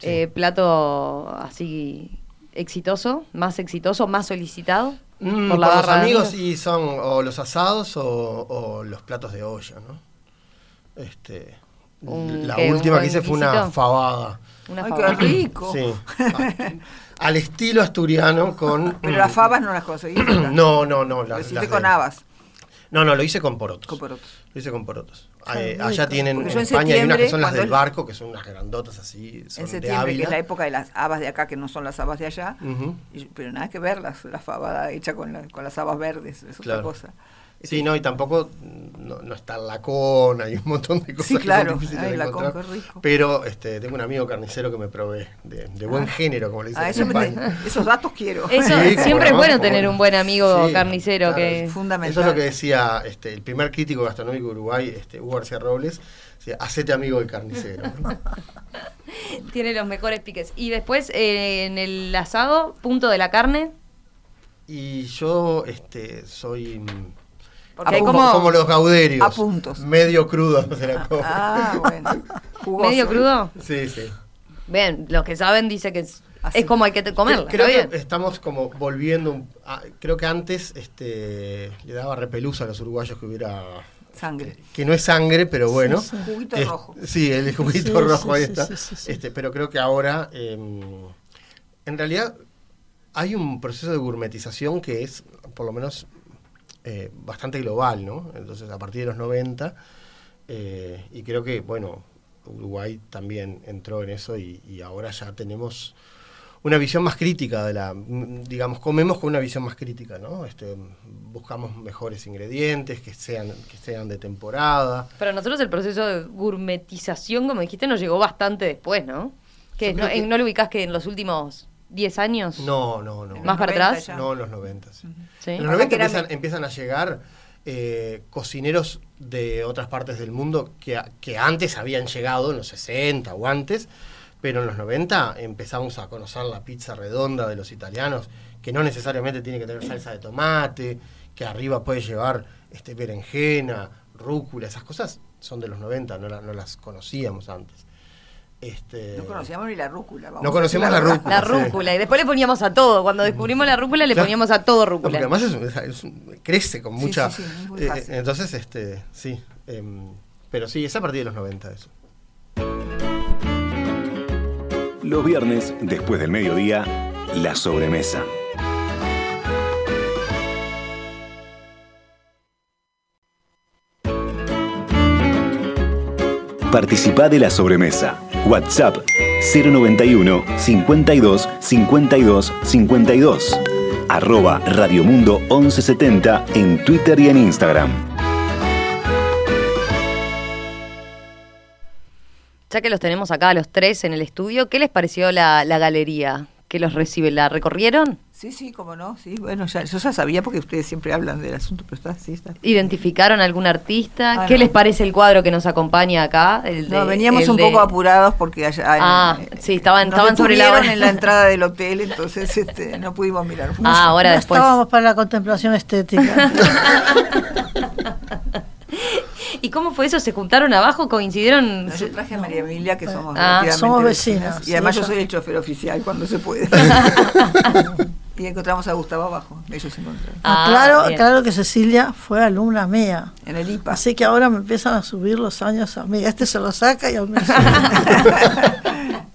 eh, plato así exitoso, más exitoso, más solicitado Mm, por la los amigos amigos? sí son o los asados o, o los platos de olla, ¿no? Este, Un- la ¿qué, un última que hice fue una fabada. Una Ay, fabada. qué rico. Sí. A- Al estilo asturiano con... <laughs> Pero las fabas no las conseguís. ¿verdad? <clears throat> No, no, no. Lo Las, hiciste las con de- habas, No, no, lo hice con porotos. con porotos. Lo hice con porotos. Eh, allá tienen, Porque en España hay unas que son las del barco, que son unas grandotas así, son en de septiembre, que es la época de las habas de acá, que no son las habas de allá, Ujú. y- pero nada que ver las, la fabada hecha con, la- con las habas verdes, es Claro. otra cosa. Sí, no, y tampoco mm, no, no está la cona y un montón de cosas Sí, que claro. son difíciles Ay, de la encontrar. con, qué rico. Pero este, tengo un amigo carnicero que me provee de, de buen género, como le dicen Ah, eso me- España. <laughs> esos datos quiero. Eso Sí, siempre es no, bueno tener un buen amigo Sí, carnicero claro, que es fundamental. Eso es lo que decía este, el primer crítico gastronómico de Uruguay, este, Hugo García Robles, decía, hacete amigo del carnicero. <laughs> tiene los mejores piques. Y después eh, en el asado, punto de la carne. Y yo este, soy mm, Porque hay como, los gauderios. A puntos. Medio crudo <laughs> se la como. Ah, bueno. Jugoso. medio crudo. Sí, sí. Bien, los que saben dice que es, es como hay que. Creo bien. estamos como volviendo. a- creo que antes este, le daba repelús a los uruguayos que hubiera. Sangre. Que no es sangre, pero bueno. sí. Juguito Es- rojo. Sí, el juguito Sí, rojo, sí, ahí sí, está. sí, sí, sí. Este, pero creo que ahora, eh, en realidad, hay un proceso de gourmetización que es, por lo menos, eh, bastante global, ¿no? Entonces, a partir de los 90, eh, y creo que, bueno, Uruguay también entró en eso y, y ahora ya tenemos una visión más crítica de la, digamos, comemos con una visión más crítica, ¿no? Este, buscamos mejores ingredientes, que sean, que sean de temporada. Pero a nosotros el proceso de gourmetización, como dijiste, nos llegó bastante después, ¿no? Que no, que- ¿No lo ubicás que en los últimos 10 años? No, no, no. ¿Más para 90 atrás? ya. No, en los 90. sí. ¿Sí? En los Ahora 90 que era empiezan, empiezan a llegar eh, cocineros de otras partes del mundo que, que antes habían llegado, en los 60 o antes, Pero en los 90 empezamos a conocer la pizza redonda de los italianos, que no necesariamente tiene que tener salsa de tomate, que arriba puede llevar este, berenjena, rúcula, esas cosas son de los 90, no, la- no las conocíamos antes. Este, No conocíamos ni la rúcula. vamos No conocíamos la rúcula. La sí. rúcula. Y después le poníamos a todo. Cuando descubrimos la rúcula, le Claro. poníamos a todo No, porque rúcula. además es un- es un- crece con mucha... sí, sí, es muy eh, fácil. entonces, este, sí. em, pero sí, es a partir de los 90 eso. Los viernes, después del mediodía, la sobremesa. Participá de la sobremesa. WhatsApp 091 52 52 52. Arroba Radiomundo 1170 en Twitter y en Instagram. Ya que los tenemos acá a los tres en el estudio, ¿qué les pareció la, la galería que los recibe? ¿La recorrieron? Sí, sí, cómo no, sí. Bueno, ya, yo ya sabía porque ustedes siempre hablan del asunto, pero está, sí, está. ¿Identificaron algún artista? Ah, ¿Qué no. les parece el cuadro que nos acompaña acá? El No, de- veníamos el un de- poco apurados porque allá. Ah, eh, sí, estaban- nos estaban sobre la hora. en la <laughs> entrada del hotel, entonces este, no pudimos mirar. Ah, ahora no después. estábamos para la contemplación estética. <laughs> ¿Y cómo fue eso? ¿Se juntaron abajo? ¿Coincidieron? No, yo traje a María Emilia, que somos Ah, somos vecinas, Y además sí, yo soy el chofer oficial cuando se puede. <laughs> y encontramos a Gustavo abajo. Ellos se encontraron. Ah, claro, bien. claro que Cecilia fue alumna mía. En el IPA. Así que ahora me empiezan a subir los años a mí. Este se lo saca y a mí. <laughs>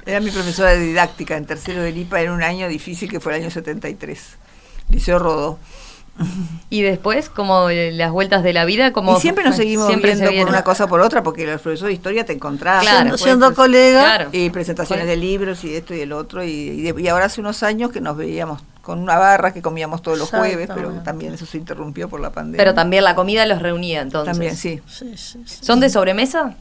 Era mi profesora de didáctica en tercero del IPA en un año difícil que fue el año 73. Liceo Rodó. Y después, como las vueltas de la vida, como y siempre nos seguimos siempre se viendo por una cosa o por otra, porque los profesores de historia te encontrás. Claro. siendo, después, siendo pues, colega, Claro. Y presentaciones de libros y esto y el otro. Y, y de- y ahora hace unos años que nos veíamos con una barra que comíamos todos los jueves, pero también eso se interrumpió por la pandemia. Pero también la comida los reunía entonces. También, sí. sí, sí, sí. ¿Son de sobremesa?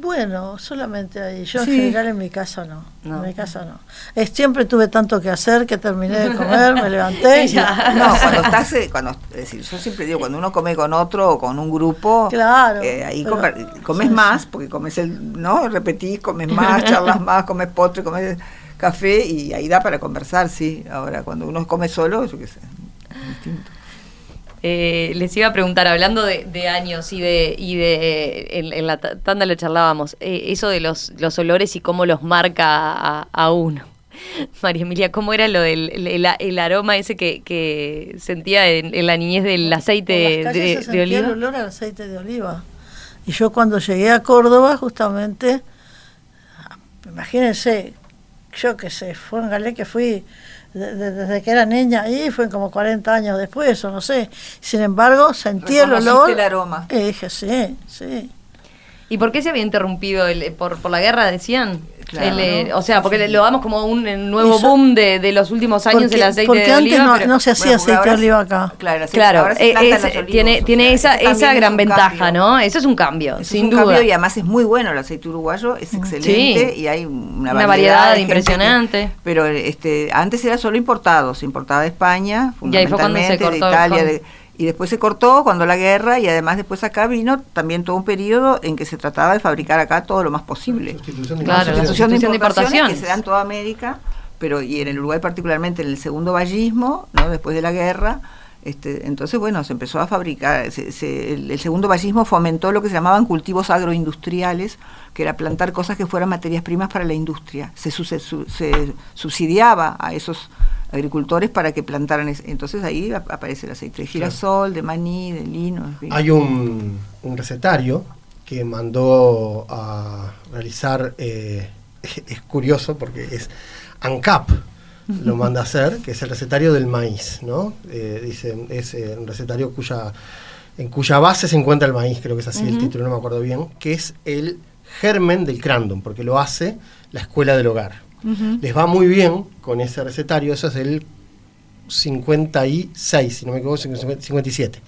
Bueno, solamente ahí. Yo Sí. en general en mi casa no. No. En mi casa no. Es, siempre tuve tanto que hacer que terminé de comer, me levanté y <laughs> Ya. No, cuando <laughs> estás, eh, cuando, es decir, yo siempre digo, cuando uno come con otro o con un grupo, Claro, eh, ahí pero- comes sí, más, porque comes el, ¿no? Repetís, comes más, <laughs> charlas más, comes postre, comes café y ahí da para conversar, sí. Ahora, cuando uno come solo, yo qué sé, es distinto. Eh, les iba a preguntar, hablando de, de años y de, y de en, en la ta- tanda lo charlábamos, eh, eso de los, los olores y cómo los marca a, a uno. <laughs> María Emilia, ¿cómo era lo del el, aroma ese que, que sentía en, en la niñez del aceite las de, se de oliva? el olor al aceite de oliva. Y yo cuando llegué a Córdoba, justamente, imagínense, yo que sé, fue en Galé que fui de- de- desde que era niña ahí, fue como 40 años después, o no sé. Sin embargo, sentí el olor. el aroma. Y dije, sí, sí. ¿Y por qué se había interrumpido? El, por, ¿Por la guerra decían? Claro. El, eh, o sea, porque lo damos como un eh, nuevo boom de, de los últimos años Porque, del aceite porque de antes oliva. no, pero- no se hacía Bueno, aceite de oliva acá. Claro, el aceite- Claro, ahora se eh, es- olivos, tiene, tiene sea, esa, esa es gran ventaja, cambio. ¿no? Eso es un cambio, Eso es sin un duda. cambio y además es muy bueno el aceite uruguayo, es excelente Sí. y hay una, Una variedad de gente que- impresionante. pero este antes era solo importado, se importaba de España, Y ahí fue cuando se fundamentalmente, de el Italia, de- y después se cortó cuando la guerra y además después acá vino también todo un periodo en que se trataba de fabricar acá todo lo más posible. Sustitución de Claro. Sustitución de importaciones que se da en toda América, pero y en el Uruguay particularmente en el segundo vallismo, ¿no? después de la guerra, este, entonces bueno, se empezó a fabricar, se- se- el, el segundo vallismo fomentó lo que se llamaban cultivos agroindustriales, que era plantar cosas que fueran materias primas para la industria. Se su- se subsidiaba a esos agricultores para que plantaran, es- entonces ahí ap- aparece el aceite de girasol, de maní, de lino, en fin. Hay un, un recetario que mandó a realizar, eh, <laughs> es curioso porque es ANCAP, lo <laughs> manda a hacer, que es el recetario del maíz, ¿no? Eh, dice, es eh, un recetario cuya, en cuya base se encuentra el maíz, creo que es así el título, no me acuerdo bien, que es el germen del crandom, porque lo hace la escuela del hogar. Les va muy bien con ese recetario, eso es el 56, si no me equivoco, 57.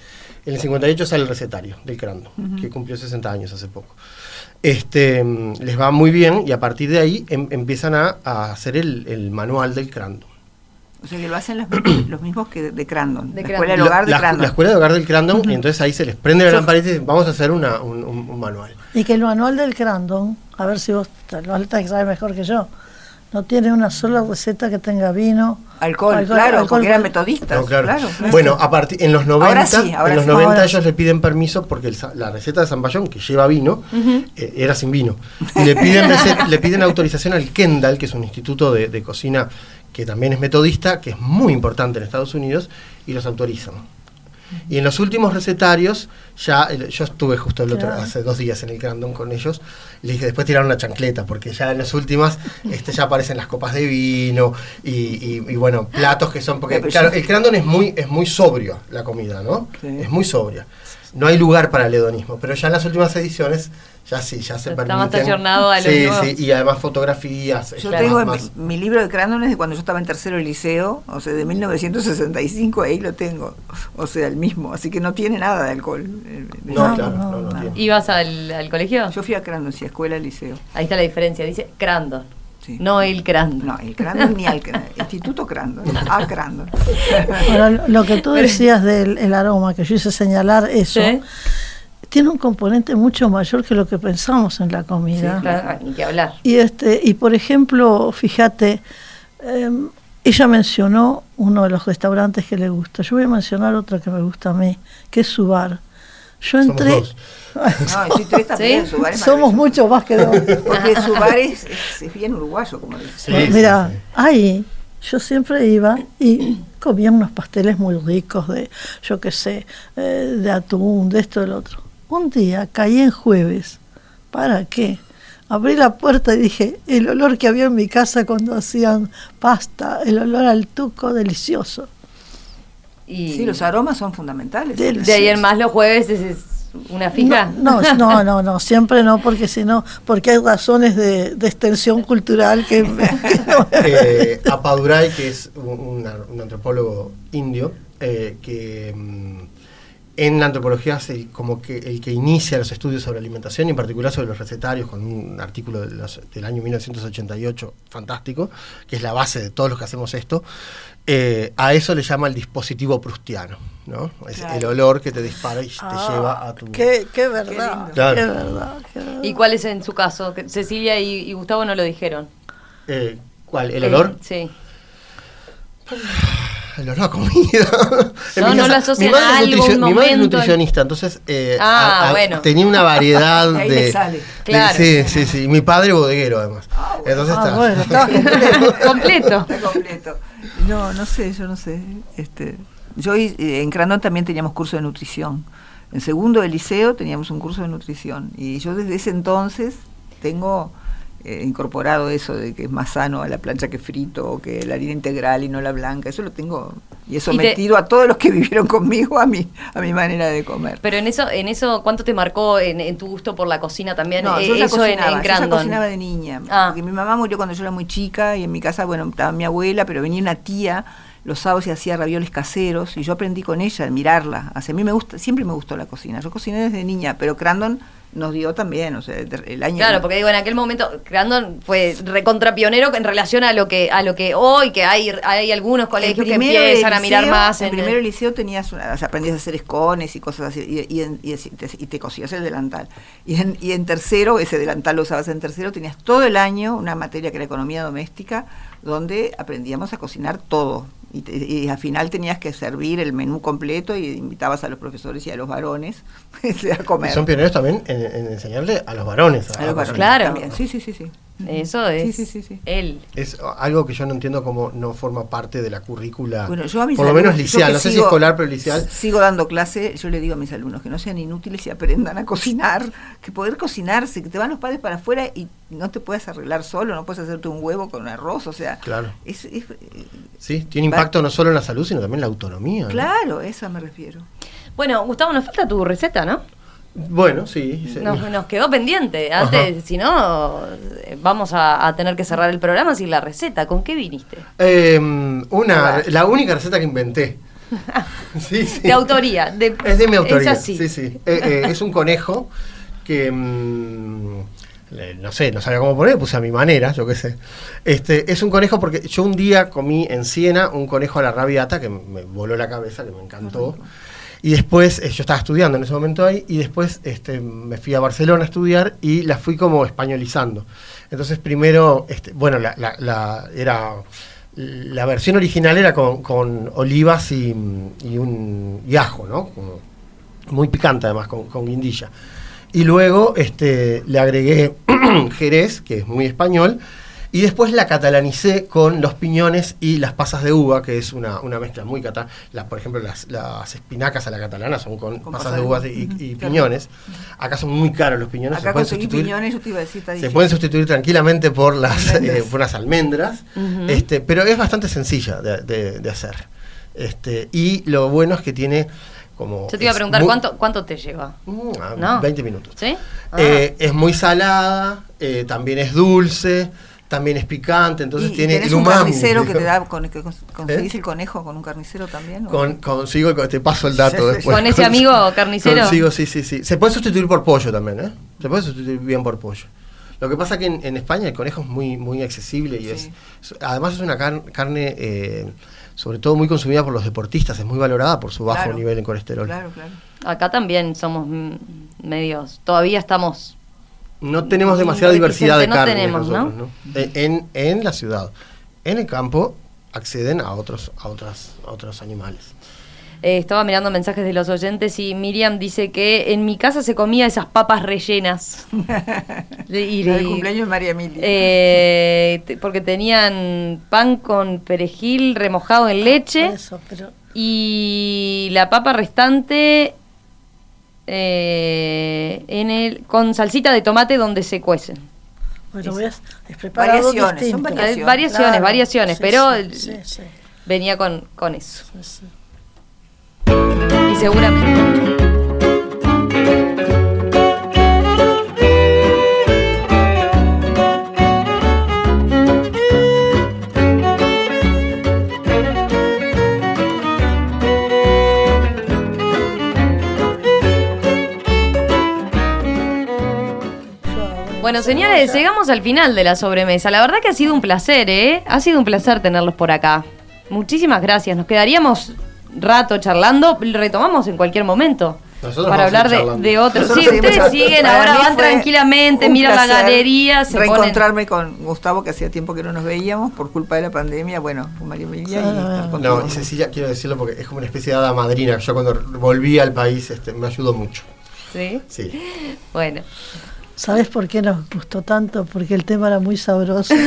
En el 58 sale el recetario del Crando, que cumplió 60 años hace poco. Este, mm, les va muy bien y a partir de ahí em- empiezan a, a hacer el, el manual del Crando. O sea que lo hacen los, mismos- <clears throat> los mismos que de Crandon. De la Crandon. escuela del hogar de la- Crandon. la escuela de hogar del Crandon, y entonces ahí se les prende la lamparita y dicen, vamos a hacer una- un, un- un manual. Y que el manual del Crandon, a ver si vos, lo alta que sabes mejor que yo, no tiene una sola receta que tenga vino. Alcohol, claro, alcohol, porque eran metodistas. No, claro. claro, claro. Bueno, a partir en los 90, Ahora sí, ahora en los sí. 90 Ahora ellos le piden permiso porque el la receta de Zamballón que lleva vino eh, era sin vino. Y le piden le piden autorización al Kendall, que es un instituto de, de cocina que también es metodista, que es muy importante en Estados Unidos, y los autorizan. Y en los últimos recetarios, ya yo estuve justo el otro, Claro. hace dos días en el Crandon con ellos, y le dije, después tiraron una chancleta, porque ya en las últimas <laughs> este, ya aparecen las copas de vino y, y- y, bueno, platos que son, porque claro, el Crandon es muy, es muy sobrio la comida, ¿no? Sí. Es muy sobria. No hay lugar para el hedonismo, pero ya en las últimas ediciones, ya sí, ya se Está permiten. más ayornado a lo Sí, nuevo. sí, y además fotografías. Yo este, tengo más- mi, mi libro de Crandon es de cuando yo estaba en tercero de liceo, o sea, de 1965, ahí lo tengo. O sea, el mismo, así que no tiene nada de alcohol. eh, No, No, claro, no, no, no, no. tiene. ¿Ibas al, al colegio? Yo fui a Crandon, sí, a escuela, liceo. Ahí está la diferencia. Dice Crandon. Sí. No el Crandon. No, el Crandon ni al Crandon, Instituto Crandon, a Crandon. <laughs> Bueno, lo que tú decías del el aroma, que yo hice señalar eso, Sí. tiene un componente mucho mayor que lo que pensamos en la Sí, comida. claro, ah, ni que hablar. Y este, y por ejemplo, fíjate, em, ella mencionó uno de los restaurantes que le gusta. Yo voy a mencionar otro que me gusta a mí, que es su bar. Yo Somos entré. dos. Somos maravilloso. mucho más que dos. Porque su bar es, es- es bien uruguayo, como dice. Sí, Mira, sí, sí. ahí yo siempre iba y comía unos pasteles muy ricos de, yo qué sé, eh, de atún, de esto, del otro. Un día caí en jueves. ¿Para qué? Abrí la puerta y dije, el olor que había en mi casa cuando hacían pasta, el olor al tuco, delicioso. Y Sí, los aromas son fundamentales. De ahí en más los jueves es, es una fija. No, no, no, no, no, <laughs> siempre no, porque si no, porque hay razones de, de extensión cultural que... que no- <laughs> eh, Apadurai, que es un, antropólogo indio, eh, que mm, en la antropología es el, como que el que inicia los estudios sobre alimentación y en particular sobre los recetarios, con un artículo de los- del año 1988 fantástico, que es la base de todos los que hacemos esto, eh, a eso le llama el dispositivo prustiano, ¿no? Es Claro. el olor que te dispara y te Ah, lleva a tu... Qué, qué verdad, Qué verdad, qué verdad. ¿Y cuál es en su caso? Cecilia y, y Gustavo no lo dijeron. Eh, ¿Cuál? ¿El olor? Sí. <sighs> El olor a comida. <laughs> No, mi no lo casa- asocian mi madre a es algo, Mi madre es nutricionista, entonces eh, Ah, bueno. tenía una variedad <laughs> Ahí de, le sale. de- Claro. Sí, sí, sí. Mi padre bodeguero, además. Entonces Ah, está. bueno, está <laughs> completo. Completo. Está completo. No, no sé, yo no sé. Este, yo eh, en Crandon también teníamos curso de nutrición. En segundo de liceo teníamos un curso de nutrición. Y yo desde ese entonces tengo eh, incorporado eso de que es más sano a la plancha que frito, o que la harina integral y no la blanca. Eso lo tengo y he te- sometido a todos los que <laughs> vivieron conmigo a mi, a mi manera de comer. Pero en eso, en eso, ¿cuánto te marcó en, en tu gusto por la cocina también? No, Eh, yo eso en, cocinaba, en yo ya Crandon. cocinaba de niña. Ah. Porque mi mamá murió cuando yo era muy chica y en mi casa, bueno, estaba mi abuela, pero venía una tía los sábados y hacía ravioles caseros y yo aprendí con ella a mirarla. Hacia mí me gusta, siempre me gustó la cocina. Yo cociné desde niña, pero Crandon nos dio también, o sea, el año Claro, porque digo, en aquel momento Crandon fue recontra pionero en relación a lo que a lo que hoy, que hay, hay algunos colegios que de empiezan a mirar más En en, primero de liceo tenías una- o sea, aprendías a hacer escones y cosas así, y, y en- y te, y te cosías el delantal. Y en, y en tercero, ese delantal lo usabas en tercero, tenías todo el año una materia que era economía doméstica, donde aprendíamos a cocinar todo. Y, te- y al final tenías que servir el menú completo y invitabas a los profesores y a los varones <laughs> a Y comer. son pioneros también en, en enseñarle a los varones. A los varones Claro. también. Sí, sí, sí, sí. Eso es Sí, sí, sí, sí. él. Es algo que yo no entiendo cómo no forma parte de la currícula. Bueno, yo a mis por lo menos alumnos- liceal, no sé si sigo- escolar, pero liceal. Sigo dando clase, yo le digo a mis alumnos que no sean inútiles y aprendan a cocinar, que poder cocinarse, que te van los padres para afuera y no te puedes arreglar solo, no puedes hacerte un huevo con arroz, o sea, Claro. es, es- Sí, tiene impacto no solo en la salud, sino también en la autonomía. ¿no? claro, a eso me refiero. Bueno, Gustavo, nos falta tu receta, ¿no? Bueno, sí. sí. Nos, nos quedó pendiente. Antes, si no, vamos a, a tener que cerrar el programa sin la receta. ¿Con qué viniste? Eh, una, la única receta que inventé. <laughs> sí, sí. De autoría. De, Es de mi autoría. Es así. Sí, sí. Eh, eh, es un conejo que le- no sé, no sabía cómo poner, puse a mi manera, yo qué sé. Este, es un conejo porque yo un día comí en Siena un conejo a la rabiata que me voló la cabeza, que me encantó. Y después, eh, yo estaba estudiando en ese momento ahí, y después este, me fui a Barcelona a estudiar y la fui como españolizando. Entonces primero, este, bueno, la, la- la- era, la versión original era con, con olivas y, y un, y ajo, ¿no? Como muy picante además, con, con guindilla. Y luego este, le agregué <clears throat> jerez, que es muy español, y después la catalanicé con los piñones y las pasas de uva, que es una, una mezcla muy catalana. Por ejemplo, las, las espinacas a la catalana son con, Con pasas pasas de uvas uva. y, piñones. Acá son muy caros los piñones. Acá pueden conseguí sustituir- piñones, yo te iba a decir, se pueden sustituir tranquilamente por las, Almendras. eh, por unas almendras, este, pero es bastante sencilla de, de- de hacer. Este, y lo bueno es que tiene como... Yo te iba a preguntar muy- cuánto, cuánto te lleva. Ah, No. 20 minutos. ¿Sí? Ah. Eh, es muy salada, eh, también es dulce, también es picante, entonces y tiene el un umami. carnicero que te da, con, que cons- conseguís ¿Eh? el conejo con un carnicero también. consigo, te paso el dato <laughs> Sí, después. ¿Con ese amigo carnicero? Consigo, sí, sí, sí. Se puede sustituir por pollo también, ¿eh? Se puede sustituir bien por pollo. Lo que pasa que en, en España el conejo es muy, muy accesible y es, Sí. es- además es una car- carne eh, sobre todo muy consumida por los deportistas, es muy valorada por su bajo Claro. nivel en colesterol. Claro, claro. Acá también somos mm, medios, todavía estamos No tenemos demasiada diversidad de no carne tenemos, nosotros, ¿no? Eh, En, en la ciudad. En el campo acceden a otros, a otras, a otros animales. Eh, estaba mirando mensajes de los oyentes y Miriam dice que en mi casa se comía esas papas rellenas. <laughs> De- y- La del cumpleaños de María Emilia. eh, porque tenían pan con perejil remojado en leche Por eso, pero y la papa restante eh, en el con salsita de tomate donde se cuecen. bueno, es preparado Variaciones, son variaciones. Variaciones, Claro, variaciones, sí, pero sí, sí, sí, venía con, con eso. sí, sí. Y seguramente. Bueno, señores, llegamos al final de la sobremesa. La verdad que ha sido un placer, ¿eh? Ha sido un placer tenerlos por acá. Muchísimas gracias. Nos quedaríamos rato charlando. Retomamos en cualquier momento. Nosotros para hablar de, de otros. Nosotros Sí, ustedes siguen, ahora van tranquilamente, miran la galería, se ponen... Reencontrarme con Gustavo, que hacía tiempo que no nos veíamos por culpa de la pandemia. Bueno, con María Emilia y con No, y Cecilia, quiero decirlo porque es como una especie de hada madrina. Yo cuando volví al país este, me ayudó mucho. ¿Sí? Sí. Bueno. ¿Sabes por qué nos gustó tanto? Porque el tema era muy sabroso. <laughs>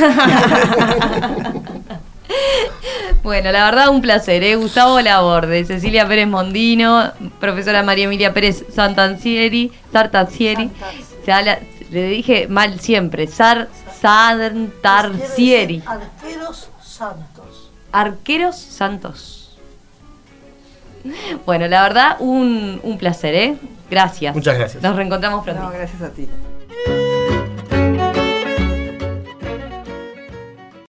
Bueno, la verdad un placer, ¿eh? Gustavo Laborde, Cecilia Pérez Mondino, profesora María Emilia Pérez Santancieri, Sartancieri. Le dije mal siempre, Sar Santarcieri. Arqueros santos. Arqueros Santos. Bueno, la verdad un, un placer, ¿eh? Gracias. Muchas gracias. Nos reencontramos pronto. No, gracias a ti. Yeah.